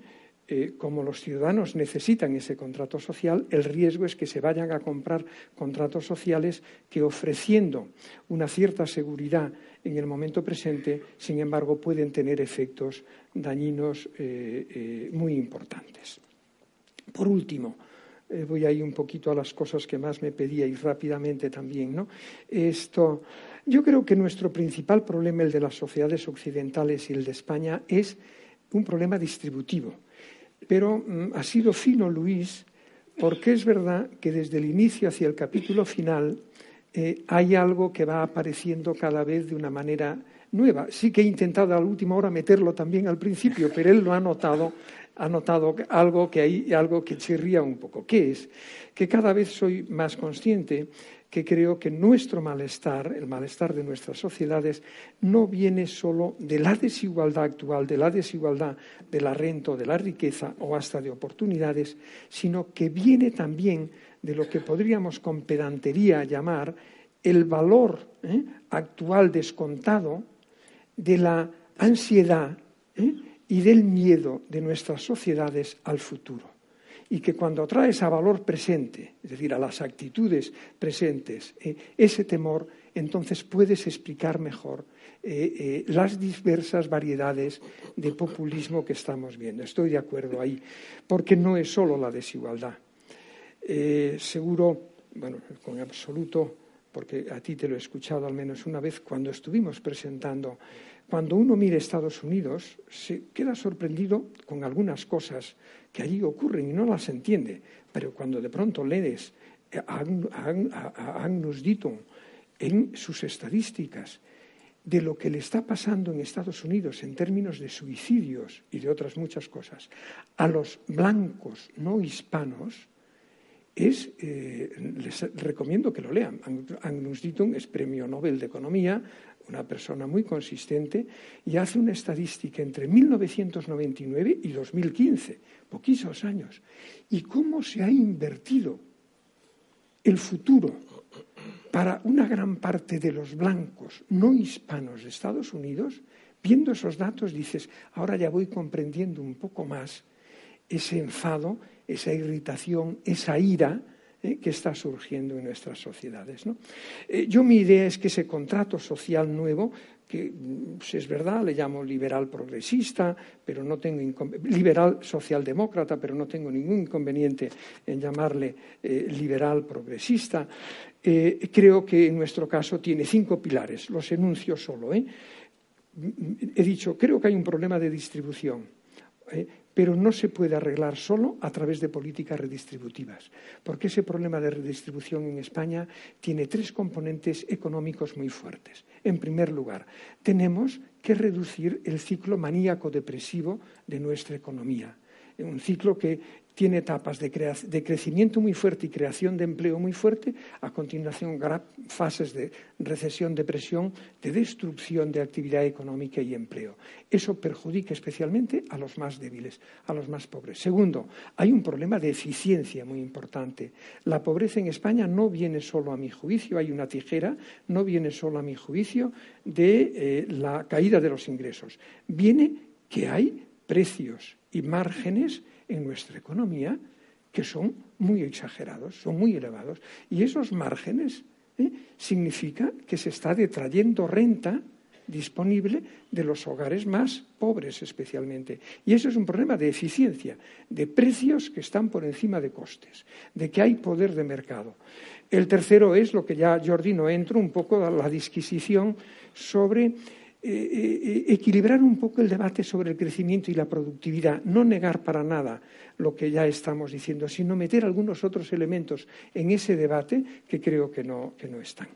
eh, como los ciudadanos necesitan ese contrato social, el riesgo es que se vayan a comprar contratos sociales que ofreciendo una cierta seguridad en el momento presente, sin embargo, pueden tener efectos dañinos eh, eh, muy importantes. Por último, voy a ir un poquito a las cosas que más me pedíais rápidamente también. ¿no? Esto, yo creo que nuestro principal problema, el de las sociedades occidentales y el de España, es un problema distributivo pero mm, ha sido fino Luis porque es verdad que desde el inicio hacia el capítulo final eh, hay algo que va apareciendo cada vez de una manera nueva. Sí que he intentado a la última hora meterlo también al principio, pero él lo ha notado, ha notado algo que hay algo que chirría un poco. ¿Qué es? Que cada vez soy más consciente que creo que nuestro malestar, el malestar de nuestras sociedades, no viene solo de la desigualdad actual, de la desigualdad de la renta o de la riqueza o hasta de oportunidades, sino que viene también de lo que podríamos con pedantería llamar el valor ¿eh? actual descontado de la ansiedad ¿eh? y del miedo de nuestras sociedades al futuro y que cuando traes a valor presente, es decir, a las actitudes presentes, eh, ese temor, entonces puedes explicar mejor eh, eh, las diversas variedades de populismo que estamos viendo. Estoy de acuerdo ahí, porque no es solo la desigualdad. seguro, bueno, con absoluto, porque a ti te lo he escuchado al menos una vez cuando estuvimos presentando cuando uno mira Estados Unidos, se queda sorprendido con algunas cosas que allí ocurren y no las entiende. Pero cuando de pronto lees a, Agnus Ditton en sus estadísticas de lo que le está pasando en Estados Unidos en términos de suicidios y de otras muchas cosas a los blancos no hispanos, es, eh, les recomiendo que lo lean. Agnus Ditton es premio Nobel de Economía, una persona muy consistente, y hace una estadística entre 1999 y 2015, poquísimos años, y cómo se ha invertido el futuro para una gran parte de los blancos no hispanos de Estados Unidos, viendo esos datos dices, ahora ya voy comprendiendo un poco más ese enfado, esa irritación, esa ira, eh, que está surgiendo en nuestras sociedades. Eh, yo mi idea es que ese contrato social nuevo, que mm, si es verdad le llamo liberal progresista, pero no tengo liberal socialdemócrata, pero no tengo ningún inconveniente en llamarle eh, liberal progresista, creo que en nuestro caso tiene cinco pilares, los enuncio solo. he dicho, creo que hay un problema de distribución. Pero no se puede arreglar solo a través de políticas redistributivas, porque ese problema de redistribución en España tiene tres componentes económicos muy fuertes. En primer lugar, tenemos que reducir el ciclo maníaco depresivo de nuestra economía, un ciclo que tiene etapas de, crecimiento muy fuerte y creación de empleo muy fuerte, a continuación fases de recesión, depresión, de destrucción de actividad económica y empleo. Eso perjudica especialmente a los más débiles, a los más pobres. Segundo, hay un problema de eficiencia muy importante. La pobreza en España no viene solo a mi juicio, hay una tijera, no viene solo a mi juicio de eh, la caída de los ingresos. Viene que hay precios y márgenes en nuestra economía que son muy exagerados, son muy elevados. Y esos márgenes ¿eh? significa que se está detrayendo renta disponible de los hogares más pobres especialmente. Y eso es un problema de eficiencia, de precios que están por encima de costes, de que hay poder de mercado. El tercero es lo que ya Jordi no entro, un poco la disquisición sobre eh, eh, equilibrar un poco el debate sobre el crecimiento y la productividad, no negar para nada lo que ya estamos diciendo, sino meter algunos otros elementos en ese debate que creo que no, que no están.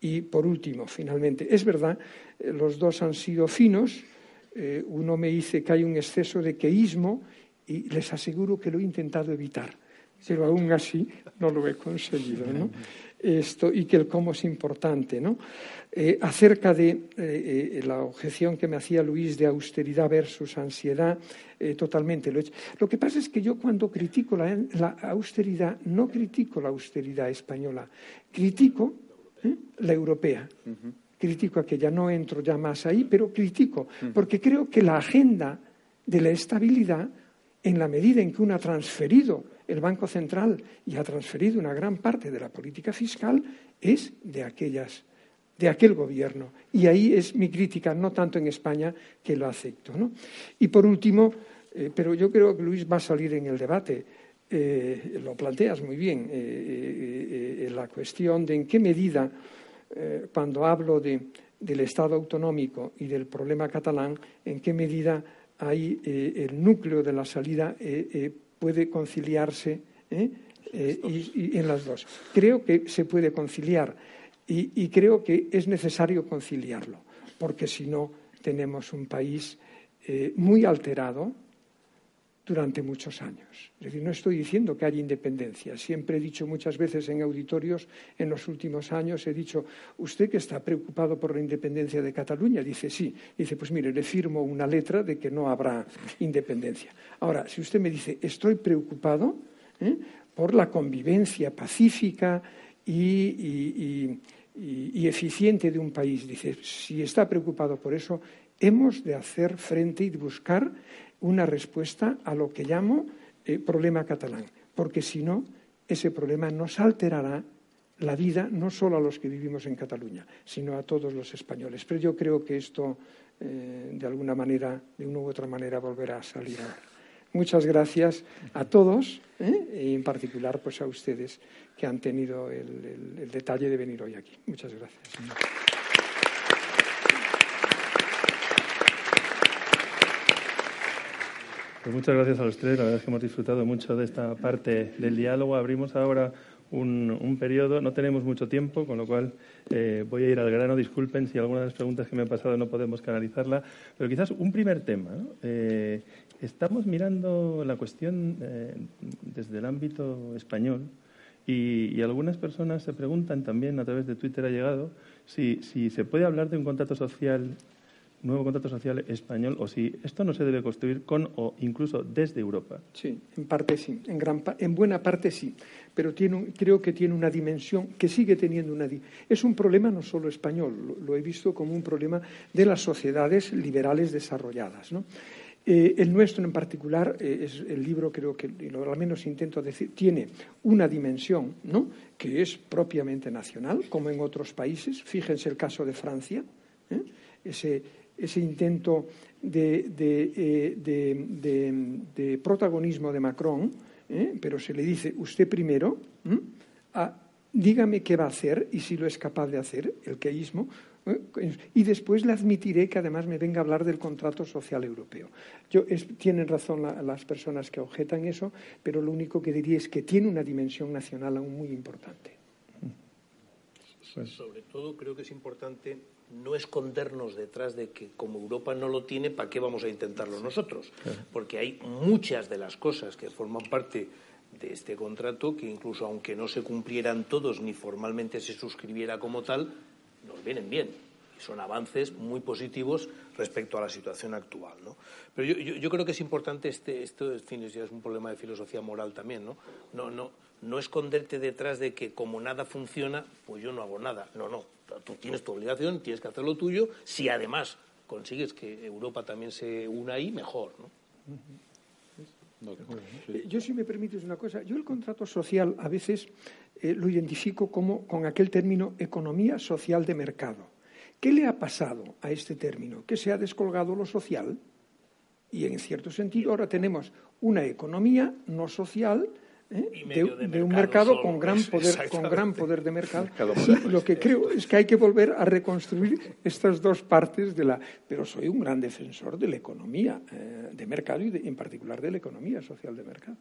Y por último, finalmente, es verdad, eh, los dos han sido finos, uno me dice que hay un exceso de queísmo y les aseguro que lo he intentado evitar, pero aún así no lo he conseguido. ¿no? Esto, y que el cómo es importante. ¿no? Eh, acerca de eh, eh, la objeción que me hacía Luis de austeridad versus ansiedad, totalmente lo he hecho. Lo que pasa es que yo cuando critico la, austeridad, no critico la austeridad española, critico la europea. Critico aquella, no entro ya más ahí, pero critico, porque creo que la agenda de la estabilidad, en la medida en que uno ha transferido el Banco Central y ha transferido una gran parte de la política fiscal, es de aquellas de aquel gobierno. Y ahí es mi crítica, no tanto en España, que lo acepto. Y por último, eh, pero yo creo que Luis va a salir en el debate, eh, lo planteas muy bien, eh, la cuestión de en qué medida, cuando hablo del Estado autonómico y del problema catalán, en qué medida hay el núcleo de la salida puede conciliarse y en las dos. Creo que se puede conciliar y, creo que es necesario conciliarlo, porque si no tenemos un país eh, muy alterado durante muchos años. Es decir, no estoy diciendo que haya independencia. Siempre he dicho muchas veces en auditorios en los últimos años, he dicho, usted que está preocupado por la independencia de Cataluña, dice sí. Dice, pues mire, le firmo una letra de que no habrá independencia. Ahora, si usted me dice, estoy preocupado ¿eh? por la convivencia pacífica y y, eficiente de un país. Dice, si está preocupado por eso, hemos de hacer frente y buscar una respuesta a lo que llamo eh, problema catalán, porque si no, ese problema nos alterará la vida no solo a los que vivimos en Cataluña, sino a todos los españoles. Pero yo creo que esto, eh, de alguna manera, de una u otra manera, volverá a salir ahora. Muchas gracias a todos ¿eh? y en particular pues a ustedes que han tenido el, detalle de venir hoy aquí. Muchas gracias. Pues muchas gracias a los tres. La verdad es que hemos disfrutado mucho de esta parte del diálogo. Abrimos ahora un, periodo. No tenemos mucho tiempo, con lo cual eh, voy a ir al grano. Disculpen si alguna de las preguntas que me han pasado no podemos canalizarla. Pero quizás un primer tema. Eh, estamos mirando la cuestión eh, desde el ámbito español y, algunas personas se preguntan también, a través de Twitter ha llegado, si, si se puede hablar de un contrato social nuevo contrato social español o si esto no se debe construir con o incluso desde Europa. Sí, en parte sí, en, gran, en buena parte sí, pero tiene creo que tiene una dimensión que sigue teniendo una. Es un problema no solo español, lo, he visto como un problema de las sociedades liberales desarrolladas. ¿no? Eh, el nuestro en particular, eh, es el libro creo que, al menos intento decir, tiene una dimensión ¿no? que es propiamente nacional, como en otros países. Fíjense el caso de Francia, ¿eh? ese, ese, intento de, de, protagonismo de Macron, pero se le dice usted primero, a dígame qué va a hacer y si lo es capaz de hacer, el queísmo, ¿eh? y después le admitiré que además me venga a hablar del contrato social europeo. Yo, tienen razón las personas que objetan eso, pero lo único que diría es que tiene una dimensión nacional aún muy importante. Pues sobre todo creo que es importante no escondernos detrás de que como Europa no lo tiene, ¿para qué vamos a intentarlo nosotros? Porque hay muchas de las cosas que forman parte de este contrato que incluso aunque no se cumplieran todos ni formalmente se suscribiera como tal, nos vienen bien. Y son avances muy positivos respecto a la situación actual. ¿no? Pero yo, yo, creo que es importante, este, esto en fin, es un problema de filosofía moral también, ¿no? No, no, no esconderte detrás de que como nada funciona, pues yo no hago nada. No, no. Tú tienes tu obligación, tienes que hacer lo tuyo. Si además consigues que Europa también se una ahí, mejor, ¿no? Eh, yo, si me permites una cosa, yo el contrato social a veces eh, lo identifico como con aquel término economía social de mercado. ¿Qué le ha pasado a este término? Que se ha descolgado lo social y en cierto sentido ahora tenemos una economía no social ¿eh? de, un mercado con gran poder con gran poder de mercado. Lo que creo es. que hay que volver a reconstruir estas dos partes de la pero soy un gran defensor de la economía eh, de mercado y en particular de la economía social de mercado.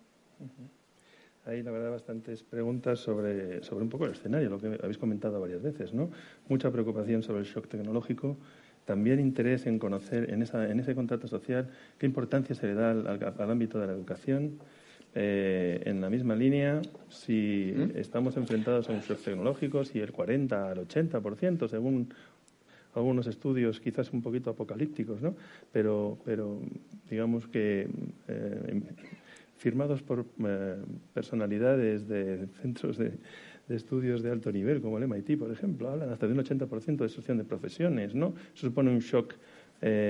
Hay, la verdad, bastantes preguntas sobre, sobre un poco el escenario, lo que habéis comentado varias veces, ¿no? Mucha preocupación sobre el shock tecnológico, también interés en conocer en, esa, en ese contrato social qué importancia se le da al ámbito de la educación, eh, en la misma línea, si ¿Mm? estamos enfrentados a un shock tecnológico, si el 40 al 80%, según algunos estudios quizás un poquito apocalípticos, ¿no? pero, pero digamos que eh, firmados por eh, personalidades de centros de, estudios de alto nivel, como el MIT, por ejemplo, hablan hasta de un 80% de destrucción de profesiones. ¿no? Eso supone un shock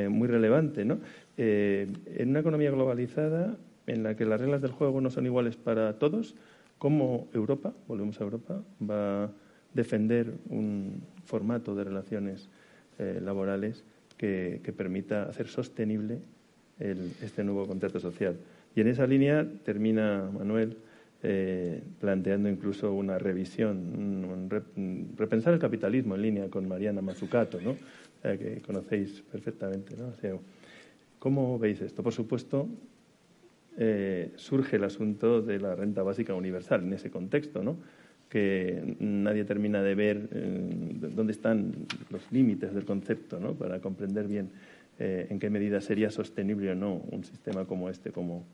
muy relevante. ¿no? en una economía globalizada, en la que las reglas del juego no son iguales para todos, cómo Europa, volvemos a Europa, va a defender un formato de relaciones eh, laborales que, permita hacer sostenible este nuevo contrato social. Y en esa línea termina Manuel eh, planteando incluso una revisión, repensar el capitalismo en línea con Mariana Mazzucato, ¿no? que conocéis perfectamente. ¿no? ¿Cómo veis esto? Por supuesto, eh, surge el asunto de la renta básica universal en ese contexto, ¿no? que nadie termina de ver eh, dónde están los límites del concepto ¿no? para comprender bien eh, en qué medida sería sostenible o no un sistema como este como,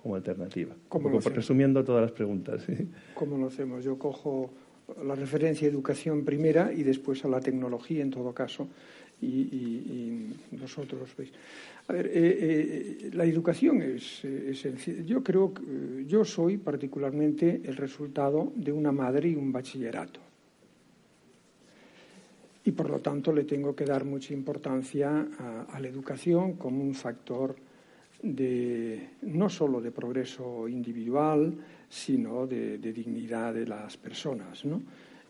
como alternativa. ¿Cómo resumiendo todas las preguntas. ¿Cómo lo hacemos? Yo cojo la referencia a educación primera y después a la tecnología en todo caso y, y, y nosotros veis. A ver, eh, eh, la educación es, esencial. Yo creo que eh, yo soy particularmente el resultado de una madre y un bachillerato. Y por lo tanto le tengo que dar mucha importancia a, la educación como un factor de, no solo de progreso individual, sino de, dignidad de las personas. ¿no?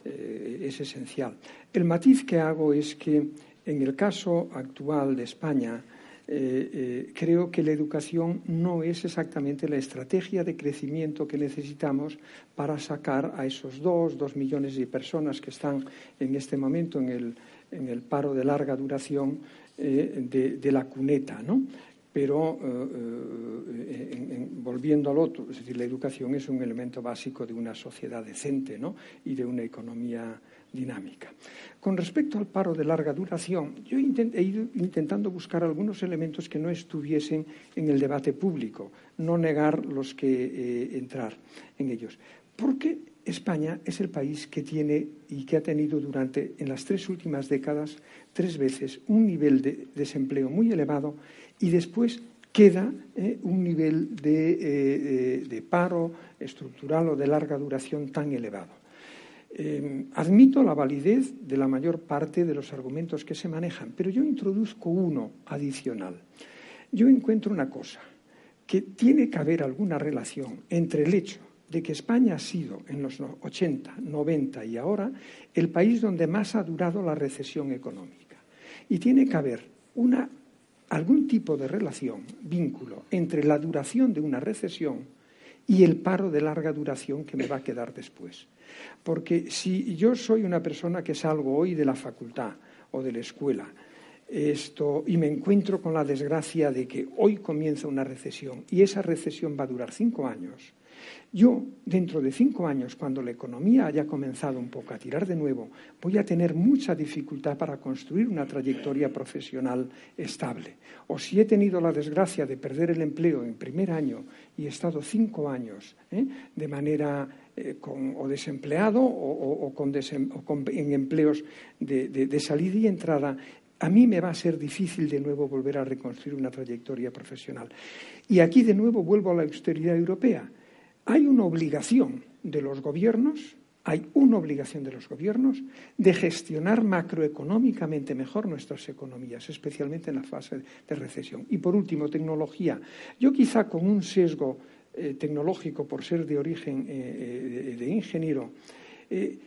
es esencial. El matiz que hago es que en el caso actual de España, eh, eh, creo que la educación no es exactamente la estrategia de crecimiento que necesitamos para sacar a esos dos, dos millones de personas que están en este momento en el, en el paro de larga duración eh, de, la cuneta, ¿no? Pero volviendo al otro, es decir, la educación es un elemento básico de una sociedad decente ¿no? y de una economía dinámica. Con respecto al paro de larga duración, yo he ido intentando buscar algunos elementos que no estuviesen en el debate público, no negar los que eh, entrar en ellos. Porque España es el país que tiene y que ha tenido durante en las tres últimas décadas tres veces un nivel de desempleo muy elevado y después queda eh, un nivel de, de paro estructural o de larga duración tan elevado. Eh, admito la validez de la mayor parte de los argumentos que se manejan, pero yo introduzco uno adicional. Yo encuentro una cosa, que tiene que haber alguna relación entre el hecho de que España ha sido en los 80, 90 y ahora el país donde más ha durado la recesión económica. Y tiene que haber algún tipo de relación, vínculo entre la duración de una recesión y el paro de larga duración que me va a quedar después. Porque si yo soy una persona que salgo hoy de la facultad o de la escuela esto, y me encuentro con la desgracia de que hoy comienza una recesión y esa recesión va a durar cinco años, yo, dentro de cinco años, cuando la economía haya comenzado un poco a tirar de nuevo, voy a tener mucha dificultad para construir una trayectoria profesional estable. O si he tenido la desgracia de perder el empleo en primer año y he estado cinco años ¿eh? de manera eh, o desempleado o, con en empleos de salida y entrada, a mí me va a ser difícil de nuevo volver a reconstruir una trayectoria profesional. Y aquí de nuevo vuelvo a la austeridad europea hay una obligación de los gobiernos, hay una obligación de los gobiernos de gestionar macroeconómicamente mejor nuestras economías, especialmente en la fase de recesión. Y por último, tecnología. Yo quizá con un sesgo eh, tecnológico por ser de origen eh, de, ingeniero, eh,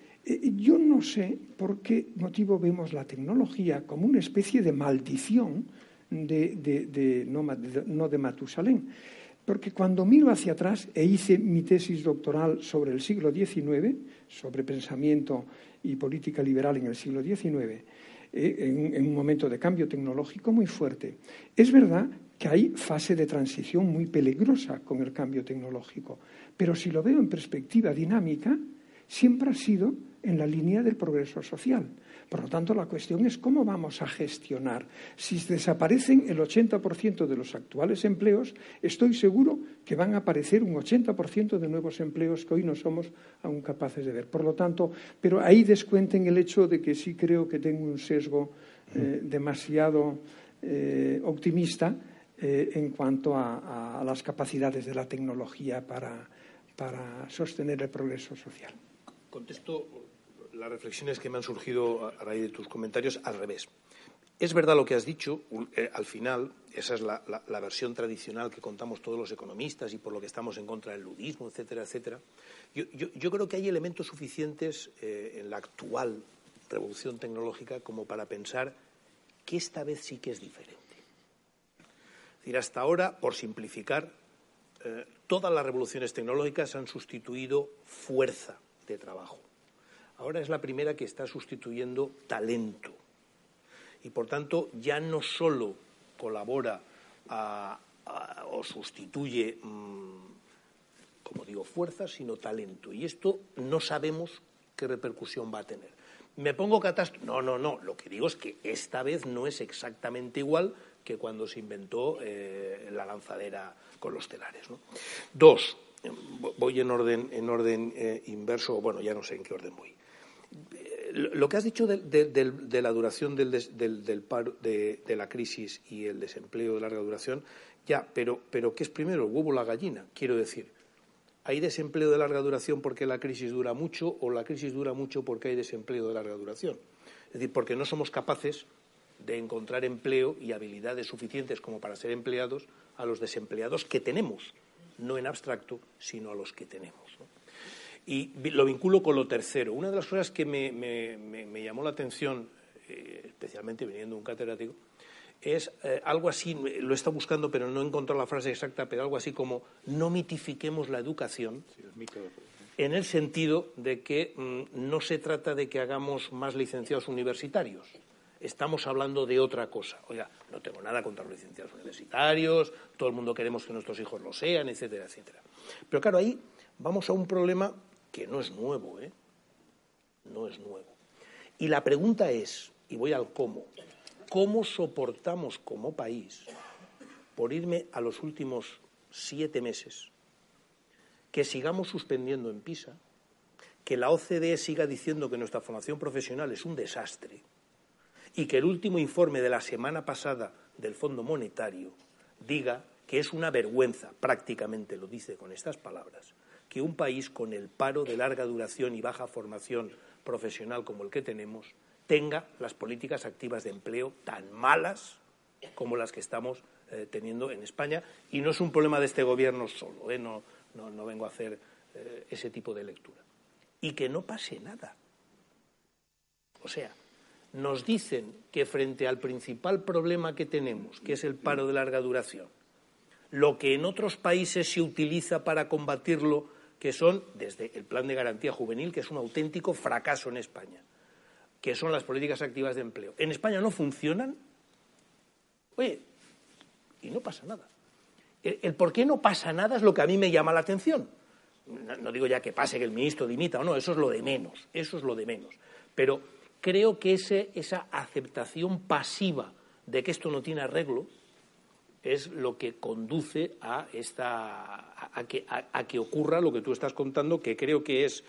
yo no sé por qué motivo vemos la tecnología como una especie de maldición de, no de Matusalén. Porque cuando miro hacia atrás e hice mi tesis doctoral sobre el siglo XIX, sobre pensamiento y política liberal en el siglo XIX, eh, en, un momento de cambio tecnológico muy fuerte, es verdad que hay fase de transición muy peligrosa con el cambio tecnológico, pero si lo veo en perspectiva dinámica, siempre ha sido en la línea del progreso social. Por lo tanto, la cuestión es cómo vamos a gestionar. Si desaparecen el 80% de los actuales empleos, estoy seguro que van a aparecer un 80% de nuevos empleos que hoy no somos aún capaces de ver. Por lo tanto, pero ahí descuenten el hecho de que sí creo que tengo un sesgo eh, demasiado eh, optimista eh, en cuanto a, las capacidades de la tecnología para sostener el progreso social. Contesto las reflexiones que me han surgido a raíz de tus comentarios al revés. Es verdad lo que has dicho, eh, al final, esa es la, versión tradicional que contamos todos los economistas y por lo que estamos en contra del ludismo, etcétera, etcétera. Yo, creo que hay elementos suficientes eh, en la actual revolución tecnológica como para pensar que esta vez sí que es diferente. Es decir, hasta ahora, por simplificar, eh, todas las revoluciones tecnológicas han sustituido fuerza de trabajo ahora es la primera que está sustituyendo talento. Y por tanto ya no solo colabora o sustituye, mm, como digo, fuerza, sino talento. Y esto no sabemos qué repercusión va a tener. ¿Me pongo catástrofe? No, no, no. Lo que digo es que esta vez no es exactamente igual que cuando se inventó eh, la lanzadera con los telares. Dos, voy en orden, en orden eh, inverso, bueno, ya no sé en qué orden voy lo que has dicho de, la duración de, la crisis y el desempleo de larga duración, ya, pero, pero ¿qué es primero, el huevo o la gallina? Quiero decir, ¿hay desempleo de larga duración porque la crisis dura mucho o la crisis dura mucho porque hay desempleo de larga duración? Es decir, porque no somos capaces de encontrar empleo y habilidades suficientes como para ser empleados a los desempleados que tenemos, no en abstracto, sino a los que tenemos. Y lo vinculo con lo tercero. Una de las cosas que me, llamó la atención, eh, especialmente viniendo de un catedrático, es eh, algo así, lo está buscando pero no he encontrado la frase exacta, pero algo así como no mitifiquemos la educación, en el sentido de que mm, no se trata de que hagamos más licenciados universitarios, estamos hablando de otra cosa. Oiga, no tengo nada contra los licenciados universitarios, todo el mundo queremos que nuestros hijos lo sean, etcétera, etcétera. Pero claro, ahí vamos a un problema que no es nuevo, ¿eh? No es nuevo. Y la pregunta es, y voy al cómo, ¿cómo soportamos como país, por irme a los últimos siete meses, que sigamos suspendiendo en PISA, que la OCDE siga diciendo que nuestra formación profesional es un desastre y que el último informe de la semana pasada del Fondo Monetario diga que es una vergüenza, prácticamente lo dice con estas palabras, que un país con el paro de larga duración y baja formación profesional como el que tenemos tenga las políticas activas de empleo tan malas como las que estamos eh, teniendo en España. Y no es un problema de este gobierno solo, ¿eh? no, no, vengo a hacer eh, ese tipo de lectura. Y que no pase nada. O sea, nos dicen que frente al principal problema que tenemos, que es el paro de larga duración, lo que en otros países se utiliza para combatirlo, que son desde el plan de garantía juvenil, que es un auténtico fracaso en España, que son las políticas activas de empleo. En España no funcionan. Oye, y no pasa nada. El, por qué no pasa nada es lo que a mí me llama la atención. No, digo ya que pase que el ministro dimita o no, eso es lo de menos, eso es lo de menos. Pero creo que esa aceptación pasiva de que esto no tiene arreglo es lo que conduce a, esta, a, que, a que ocurra lo que tú estás contando, que creo que es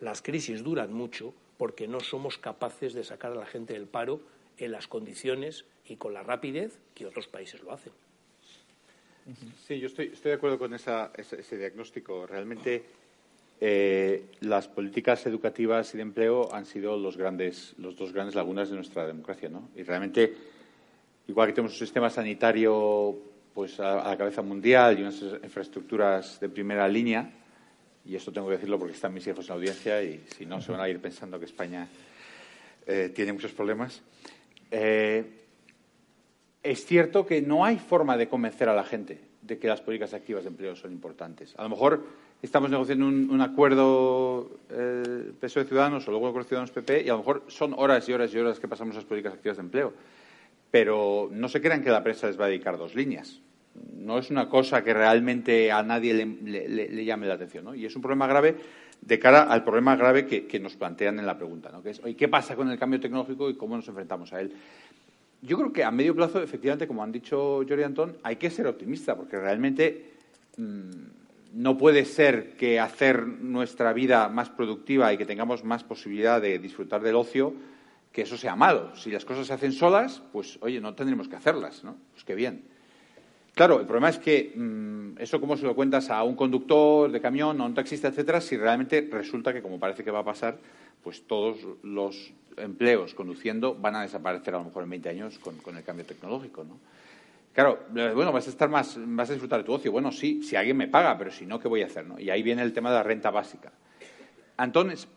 las crisis duran mucho porque no somos capaces de sacar a la gente del paro en las condiciones y con la rapidez que otros países lo hacen. Sí, yo estoy, de acuerdo con ese, diagnóstico. Realmente eh, las políticas educativas y de empleo han sido los, grandes, los dos grandes lagunas de nuestra democracia. ¿no? Y realmente, igual que tenemos un sistema sanitario pues, a, la cabeza mundial y unas infraestructuras de primera línea, y esto tengo que decirlo porque están mis hijos en la audiencia y si no se van a ir pensando que España eh, tiene muchos problemas. Eh, es cierto que no hay forma de convencer a la gente de que las políticas activas de empleo son importantes. A lo mejor estamos negociando un, acuerdo eh, PSOE Ciudadanos o luego con Ciudadanos PP y a lo mejor son horas y horas y horas que pasamos las políticas activas de empleo. Pero no se crean que la prensa les va a dedicar dos líneas. No es una cosa que realmente a nadie le, llame la atención. ¿no? Y es un problema grave de cara al problema grave que, nos plantean en la pregunta, ¿no? que es, ¿qué pasa con el cambio tecnológico y cómo nos enfrentamos a él? Yo creo que a medio plazo, efectivamente, como han dicho Jory y Antón, hay que ser optimista, porque realmente mm, no puede ser que hacer nuestra vida más productiva y que tengamos más posibilidad de disfrutar del ocio, que eso sea malo. Si las cosas se hacen solas, pues oye, no tendremos que hacerlas, ¿no? Pues qué bien. Claro, el problema es que mm, eso como se lo cuentas a un conductor de camión, a un taxista, etcétera, si realmente resulta que, como parece que va a pasar, pues todos los empleos conduciendo van a desaparecer a lo mejor en 20 años con, el cambio tecnológico, ¿no? Claro, bueno, vas a estar más, vas a disfrutar de tu ocio. Bueno, sí, si alguien me paga, pero si no, ¿qué voy a hacer? Y ahí viene el tema de la renta básica. Antón es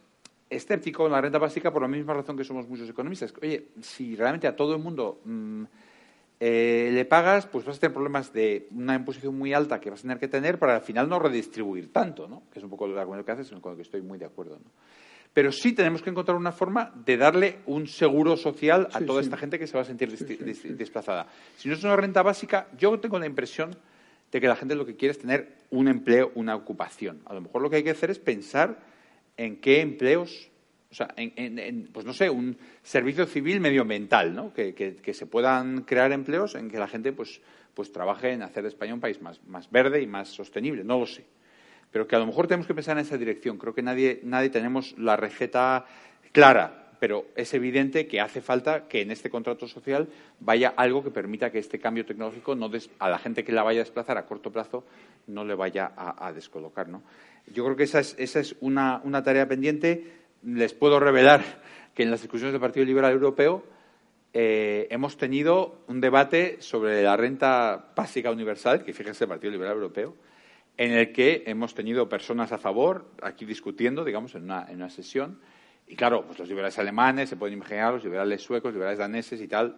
escéptico con la renta básica por la misma razón que somos muchos economistas. Oye, si realmente a todo el mundo mm, eh, le pagas, pues vas a tener problemas de una imposición muy alta que vas a tener que tener para al final no redistribuir tanto, ¿no? Que es un poco el argumento que haces, con el que estoy muy de acuerdo, ¿no? Pero sí tenemos que encontrar una forma de darle un seguro social a toda esta gente que se va a sentir desplazada. Si no es una renta básica, yo tengo la impresión de que la gente lo que quiere es tener un empleo, una ocupación. A lo mejor lo que hay que hacer es pensar en qué empleos, o sea, en, pues no sé, un servicio civil medioambiental, ¿no? Que, se puedan crear empleos en que la gente pues, pues trabaje en hacer de España un país más verde y más sostenible. No lo sé pero que a lo mejor tenemos que pensar en esa dirección. Creo que nadie, nadie tenemos la receta clara, pero es evidente que hace falta que en este contrato social vaya algo que permita que este cambio tecnológico no a la gente que la vaya a desplazar a corto plazo no le vaya a, descolocar. ¿no? Yo creo que esa es, esa es una, tarea pendiente. Les puedo revelar que en las discusiones del Partido Liberal Europeo eh, hemos tenido un debate sobre la renta básica universal, que fíjense el Partido Liberal Europeo, en el que hemos tenido personas a favor, aquí discutiendo, digamos, en una, en una sesión. Y claro, pues los liberales alemanes, se pueden imaginar, los liberales suecos, los liberales daneses y tal,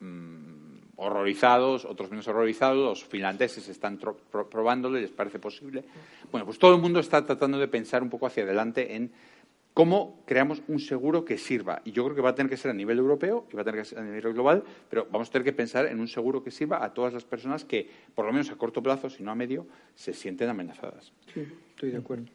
mm, horrorizados, otros menos horrorizados, los finlandeses están probándolo y les parece posible. Bueno, pues todo el mundo está tratando de pensar un poco hacia adelante en cómo creamos un seguro que sirva. Y yo creo que va a tener que ser a nivel europeo y va a tener que ser a nivel global, pero vamos a tener que pensar en un seguro que sirva a todas las personas que, por lo menos a corto plazo, si no a medio, se sienten amenazadas. Sí, estoy de acuerdo.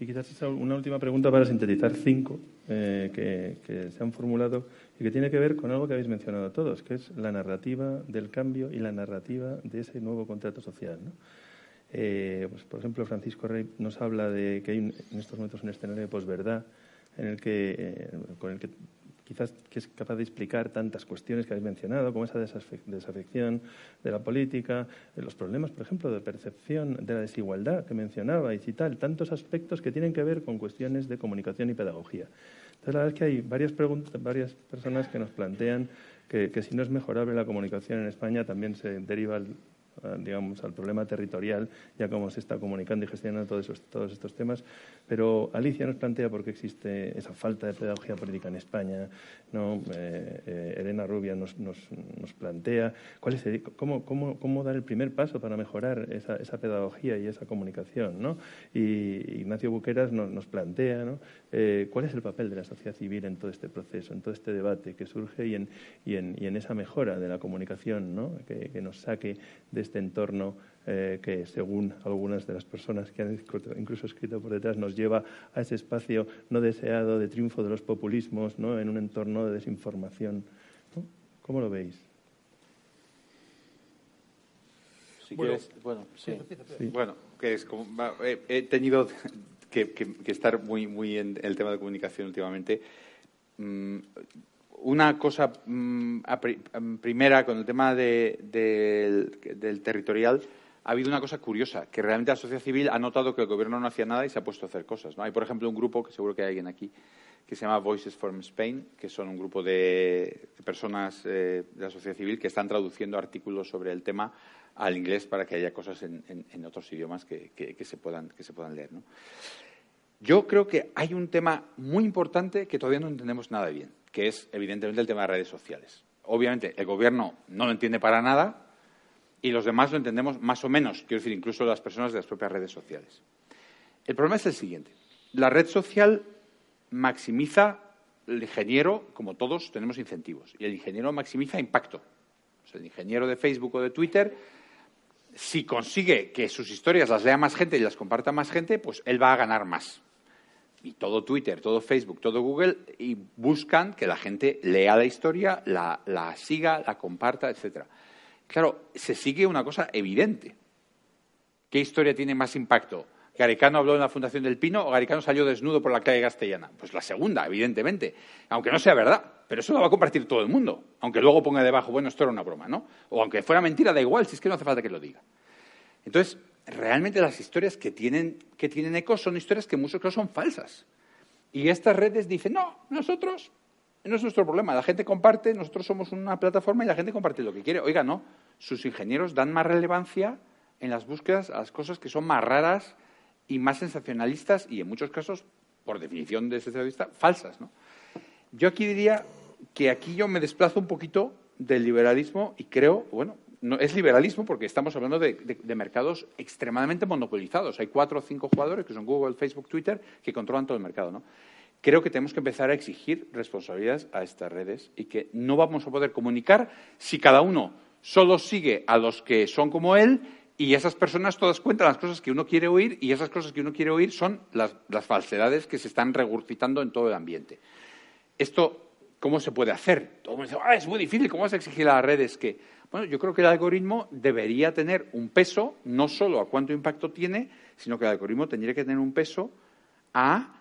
Y quizás una última pregunta para sintetizar cinco eh, que, se han formulado y que tiene que ver con algo que habéis mencionado todos, que es la narrativa del cambio y la narrativa de ese nuevo contrato social. Eh, pues, por ejemplo, Francisco Rey nos habla de que hay en estos momentos un escenario de posverdad en el que, eh, con el que quizás que es capaz de explicar tantas cuestiones que habéis mencionado, como esa desafección de la política, eh, los problemas, por ejemplo, de percepción de la desigualdad que mencionabais y tal, tantos aspectos que tienen que ver con cuestiones de comunicación y pedagogía. Entonces, la verdad es que hay varias, preguntas, varias personas que nos plantean que, que si no es mejorable la comunicación en España, también se deriva digamos, al problema territorial, ya cómo se está comunicando y gestionando todos, todos estos temas. Pero Alicia nos plantea por qué existe esa falta de pedagogía política en España. ¿no? Eh, eh, Elena Rubia nos, nos, nos plantea cuál es cómo, cómo, cómo, dar el primer paso para mejorar esa, esa pedagogía y esa comunicación. ¿no? Y Ignacio Buqueras nos, nos plantea ¿no? Eh, cuál es el papel de la sociedad civil en todo este proceso, en todo este debate que surge y en, y en, y en esa mejora de la comunicación que, que, nos saque de este entorno eh, que, según algunas de las personas que han incluso escrito por detrás, nos lleva a ese espacio no deseado de triunfo de los populismos ¿no? en un entorno de desinformación. ¿no? ¿Cómo lo veis? Si bueno, quieres, bueno, sí. Sí. bueno, que es como, he, he tenido que, que, que, estar muy, muy en el tema de comunicación últimamente. Mm, una cosa mm, primera con el tema de, de, del territorial ha habido una cosa curiosa, que realmente la sociedad civil ha notado que el gobierno no hacía nada y se ha puesto a hacer cosas. Hay, por ejemplo, un grupo, que seguro que hay alguien aquí, que se llama Voices from Spain, que son un grupo de, personas eh, de la sociedad civil que están traduciendo artículos sobre el tema al inglés para que haya cosas en, otros idiomas que, se puedan, leer. Yo creo que hay un tema muy importante que todavía no entendemos nada bien, que es, evidentemente, el tema de redes sociales. Obviamente, el Gobierno no lo entiende para nada y los demás lo entendemos más o menos, quiero decir, incluso las personas de las propias redes sociales. El problema es el siguiente. La red social maximiza el ingeniero, como todos, tenemos incentivos, y el ingeniero maximiza impacto. El ingeniero de Facebook o de Twitter si consigue que sus historias las lea más gente y las comparta más gente, pues él va a ganar más. Y todo Twitter, todo Facebook, todo Google, y buscan que la gente lea la historia, la, la siga, la comparta, etcétera. Claro, se sigue una cosa evidente. ¿Qué historia tiene más impacto? ¿Garicano habló en la Fundación del Pino o Garicano salió desnudo por la calle castellana? Pues la segunda, evidentemente. Aunque no sea verdad, pero eso lo va a compartir todo el mundo. Aunque luego ponga debajo, bueno, esto era una broma, ¿no? O aunque fuera mentira, da igual, si es que no hace falta que lo diga. Entonces, realmente las historias que tienen, que tienen eco son historias que muchos casos son falsas. Y estas redes dicen, no, nosotros, no es nuestro problema, la gente comparte, nosotros somos una plataforma y la gente comparte lo que quiere. Oiga, no, sus ingenieros dan más relevancia en las búsquedas a las cosas que son más raras y más sensacionalistas y en muchos casos, por definición de ese vista, falsas. ¿no? Yo aquí diría que aquí yo me desplazo un poquito del liberalismo y creo, bueno, no, es liberalismo porque estamos hablando de, mercados extremadamente monopolizados. Hay cuatro o cinco jugadores, que son Google, Facebook, Twitter, que controlan todo el mercado. ¿no? Creo que tenemos que empezar a exigir responsabilidades a estas redes y que no vamos a poder comunicar si cada uno solo sigue a los que son como él y esas personas todas cuentan las cosas que uno quiere oír y esas cosas que uno quiere oír son las, las falsedades que se están regurgitando en todo el ambiente. Esto, ¿cómo se puede hacer? Todo el mundo dice, ah, es muy difícil, ¿cómo vas a exigir a las redes que...? Bueno, yo creo que el algoritmo debería tener un peso, no solo a cuánto impacto tiene, sino que el algoritmo tendría que tener un peso a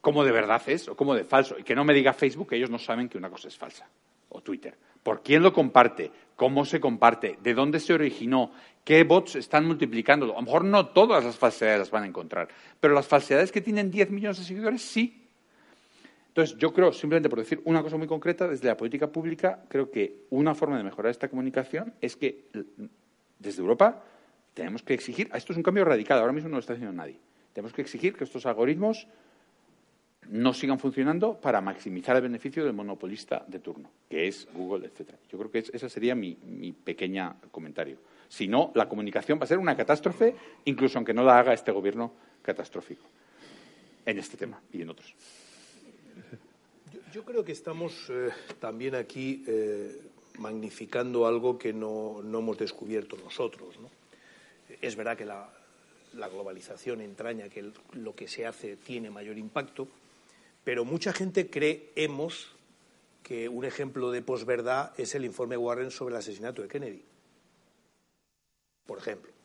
cómo de verdad es o cómo de falso. Y que no me diga Facebook que ellos no saben que una cosa es falsa. O Twitter. ¿Por quién lo comparte? ¿Cómo se comparte? ¿De dónde se originó? ¿Qué bots están multiplicándolo? A lo mejor no todas las falsedades las van a encontrar, pero las falsedades que tienen 10 millones de seguidores sí. Entonces, yo creo, simplemente por decir una cosa muy concreta, desde la política pública, creo que una forma de mejorar esta comunicación es que desde Europa tenemos que exigir, esto es un cambio radical, ahora mismo no lo está haciendo nadie, tenemos que exigir que estos algoritmos no sigan funcionando para maximizar el beneficio del monopolista de turno, que es Google, etcétera. Yo creo que es, ese sería mi, mi pequeño comentario. Si no, la comunicación va a ser una catástrofe, incluso aunque no la haga este gobierno catastrófico, en este tema y en otros. Yo, creo que estamos eh, también aquí eh, magnificando algo que no, no, hemos descubierto nosotros. ¿no? Es verdad que la, globalización entraña que lo que se hace tiene mayor impacto, pero mucha gente creemos que un ejemplo de posverdad es el informe Warren sobre el asesinato de Kennedy. Por ejemplo.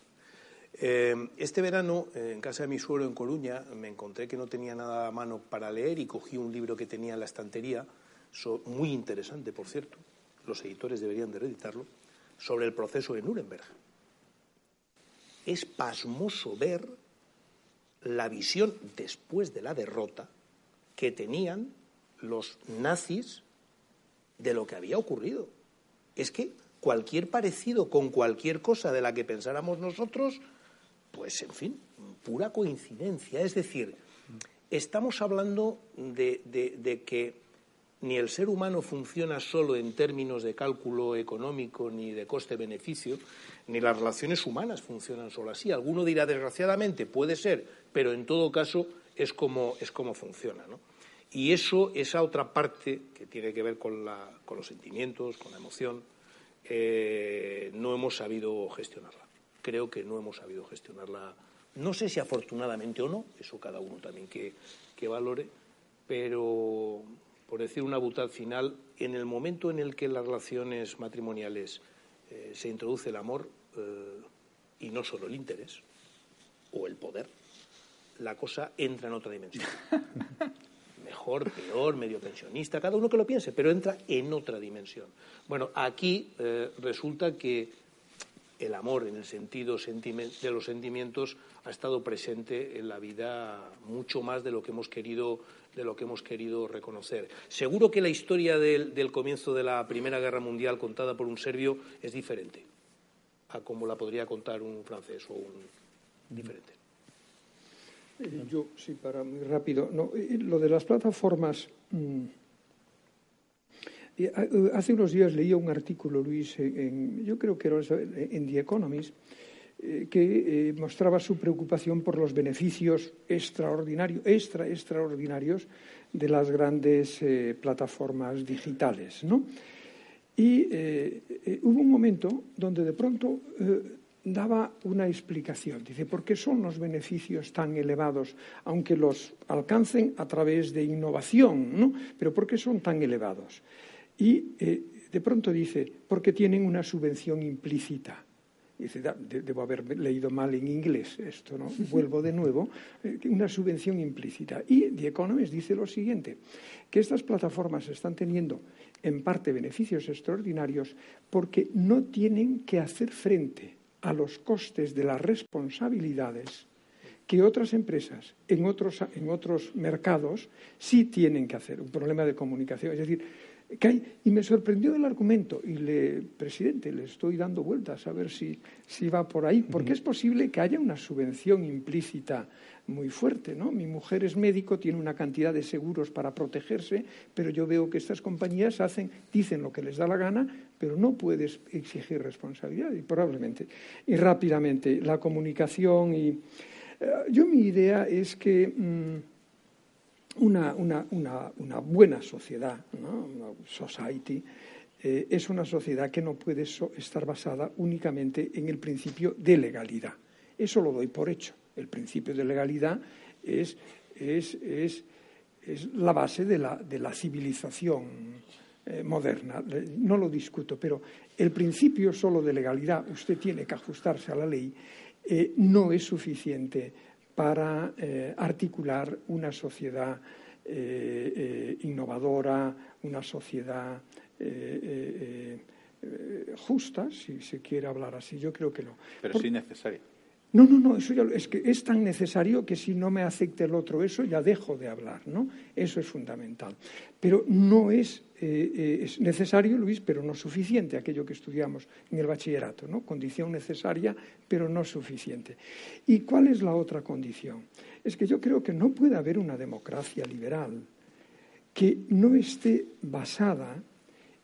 Eh, este verano, en casa de mi suegro en Coruña, me encontré que no tenía nada a mano para leer y cogí un libro que tenía en la estantería, muy interesante, por cierto, los editores deberían de reeditarlo, sobre el proceso de Nuremberg. Es pasmoso ver la visión después de la derrota que tenían los nazis de lo que había ocurrido. Es que cualquier parecido con cualquier cosa de la que pensáramos nosotros, pues en fin, pura coincidencia. Es decir, estamos hablando de, que ni el ser humano funciona solo en términos de cálculo económico ni de coste-beneficio, ni las relaciones humanas funcionan solo así. Alguno dirá, desgraciadamente, puede ser, pero en todo caso es como, es funciona. ¿no? Y eso, esa otra parte que tiene que ver con los sentimientos, con la emoción, eh, no hemos sabido gestionarla. Creo que no hemos sabido gestionarla. No sé si afortunadamente o no, eso cada uno también que, valore, pero por decir una butad final, en el momento en el que las relaciones matrimoniales eh, se introduce el amor eh, y no solo el interés o el poder, la cosa entra en otra dimensión. mejor, peor, medio pensionista, cada uno que lo piense, pero entra en otra dimensión. Bueno, aquí eh, resulta que el amor, en el sentido de los sentimientos, ha estado presente en la vida mucho más de lo que hemos querido de lo que hemos querido reconocer. Seguro que la historia del, comienzo de la Primera Guerra Mundial contada por un serbio es diferente a como la podría contar un francés o un diferente. Eh, yo, sí, para muy rápido. No, eh, lo de las plataformas. Mm, hace unos días leía un artículo, Luis, en, yo creo que era en The Economist, que mostraba su preocupación por los beneficios extraordinarios, extra, extraordinarios de las grandes plataformas digitales. ¿no? Y hubo un momento donde de pronto daba una explicación. Dice, ¿por qué son los beneficios tan elevados, aunque los alcancen a través de innovación? ¿no? Pero ¿por qué son tan elevados? Y eh, de pronto dice, porque tienen una subvención implícita. Dice, debo haber leído mal en inglés esto, ¿no? Vuelvo de nuevo, eh, una subvención implícita. Y The Economist dice lo siguiente, que estas plataformas están teniendo en parte beneficios extraordinarios porque no tienen que hacer frente a los costes de las responsabilidades que otras empresas en otros, en otros mercados sí tienen que hacer. Un problema de comunicación. Es decir, que hay, y me sorprendió el argumento, y le, presidente, le estoy dando vueltas a ver si, si va por ahí, porque es posible que haya una subvención implícita muy fuerte. ¿no? Mi mujer es médico, tiene una cantidad de seguros para protegerse, pero yo veo que estas compañías hacen, dicen lo que les da la gana, pero no puedes exigir responsabilidad y probablemente. Y rápidamente, la comunicación y... Eh, yo mi idea es que mm, una, una, una, buena sociedad, ¿no? una society, eh, es una sociedad que no puede estar basada únicamente en el principio de legalidad. Eso lo doy por hecho. El principio de legalidad es, es, es, es la base de la, de la civilización eh, moderna. No lo discuto, pero el principio solo de legalidad, usted tiene que ajustarse a la ley, eh, no es suficiente para eh, articular una sociedad innovadora, una sociedad justa, si se quiere hablar así. Yo creo que no. Pero sí necesaria. No, no, no, eso ya, es que es tan necesario que si no me acepte el otro eso, ya dejo de hablar, ¿no? Eso es fundamental. Pero no es, eh, eh, es necesario, Luis, pero no suficiente, aquello que estudiamos en el bachillerato, ¿no? Condición necesaria, pero no suficiente. ¿Y cuál es la otra condición? Es que yo creo que no puede haber una democracia liberal que no esté basada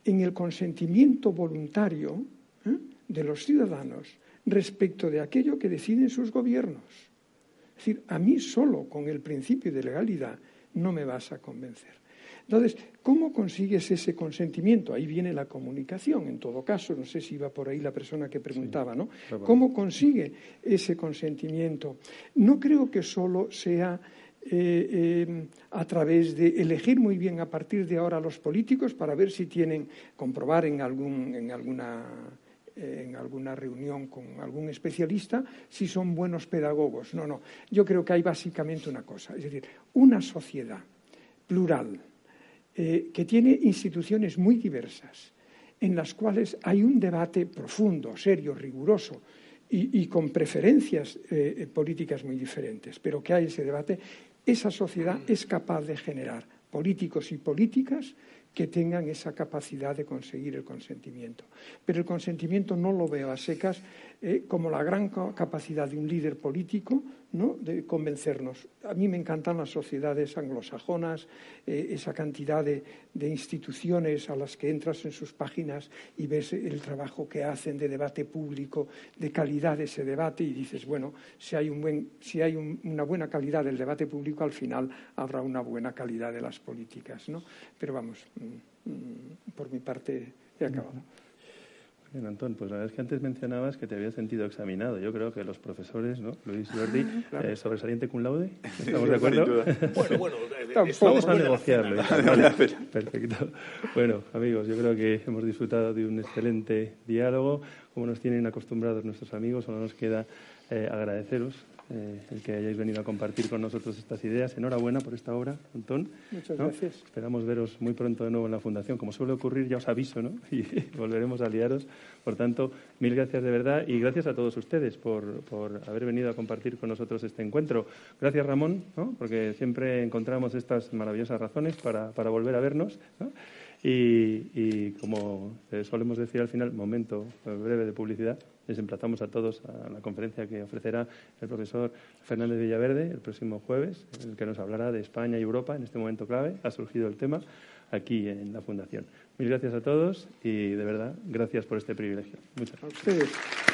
en el consentimiento voluntario ¿eh? de los ciudadanos respecto de aquello que deciden sus gobiernos. Es decir, a mí solo con el principio de legalidad no me vas a convencer. Entonces, ¿cómo consigues ese consentimiento? Ahí viene la comunicación, en todo caso, no sé si iba por ahí la persona que preguntaba, ¿no? ¿Cómo consigue ese consentimiento? No creo que solo sea eh, eh, a través de elegir muy bien a partir de ahora a los políticos para ver si tienen, comprobar en, algún, en alguna en alguna reunión con algún especialista si son buenos pedagogos. No, no. Yo creo que hay básicamente una cosa, es decir, una sociedad plural eh, que tiene instituciones muy diversas, en las cuales hay un debate profundo, serio, riguroso y, con preferencias eh, políticas muy diferentes, pero que hay ese debate, esa sociedad es capaz de generar políticos y políticas que tengan esa capacidad de conseguir el consentimiento. Pero el consentimiento no lo veo a secas eh, como la gran capacidad de un líder político ¿no? de convencernos. A mí me encantan las sociedades anglosajonas, eh, esa cantidad de, instituciones a las que entras en sus páginas y ves el trabajo que hacen de debate público, de calidad de ese debate y dices, bueno, si hay, un buen, si hay una buena calidad del debate público, al final habrá una buena calidad de las políticas. ¿no? Pero vamos, mm, mm, por mi parte he acabado. Bien, Antón, pues la verdad es que antes mencionabas que te habías sentido examinado. Yo creo que los profesores, ¿no? Luis Jordi, eh, sobresaliente cum laude, ¿estamos de acuerdo? bueno, bueno, vamos a negociarlo. perfecto. Bueno, amigos, yo creo que hemos disfrutado de un excelente diálogo. Como nos tienen acostumbrados nuestros amigos, solo nos queda eh, agradeceros eh, el que hayáis venido a compartir con nosotros estas ideas. Enhorabuena por esta obra, Antón. Muchas gracias. Esperamos veros muy pronto de nuevo en la Fundación. Como suele ocurrir, ya os aviso, ¿no? Y volveremos a liaros. Por tanto, mil gracias de verdad y gracias a todos ustedes por, por haber venido a compartir con nosotros este encuentro. Gracias, Ramón, ¿no? porque siempre encontramos estas maravillosas razones para, para volver a vernos. ¿no? Y, como solemos decir al final, momento breve de publicidad, les emplazamos a todos a la conferencia que ofrecerá el profesor Fernández Villaverde el próximo jueves, en el que nos hablará de España y Europa en este momento clave. Ha surgido el tema aquí en la Fundación. Mil gracias a todos y de verdad, gracias por este privilegio. Muchas gracias.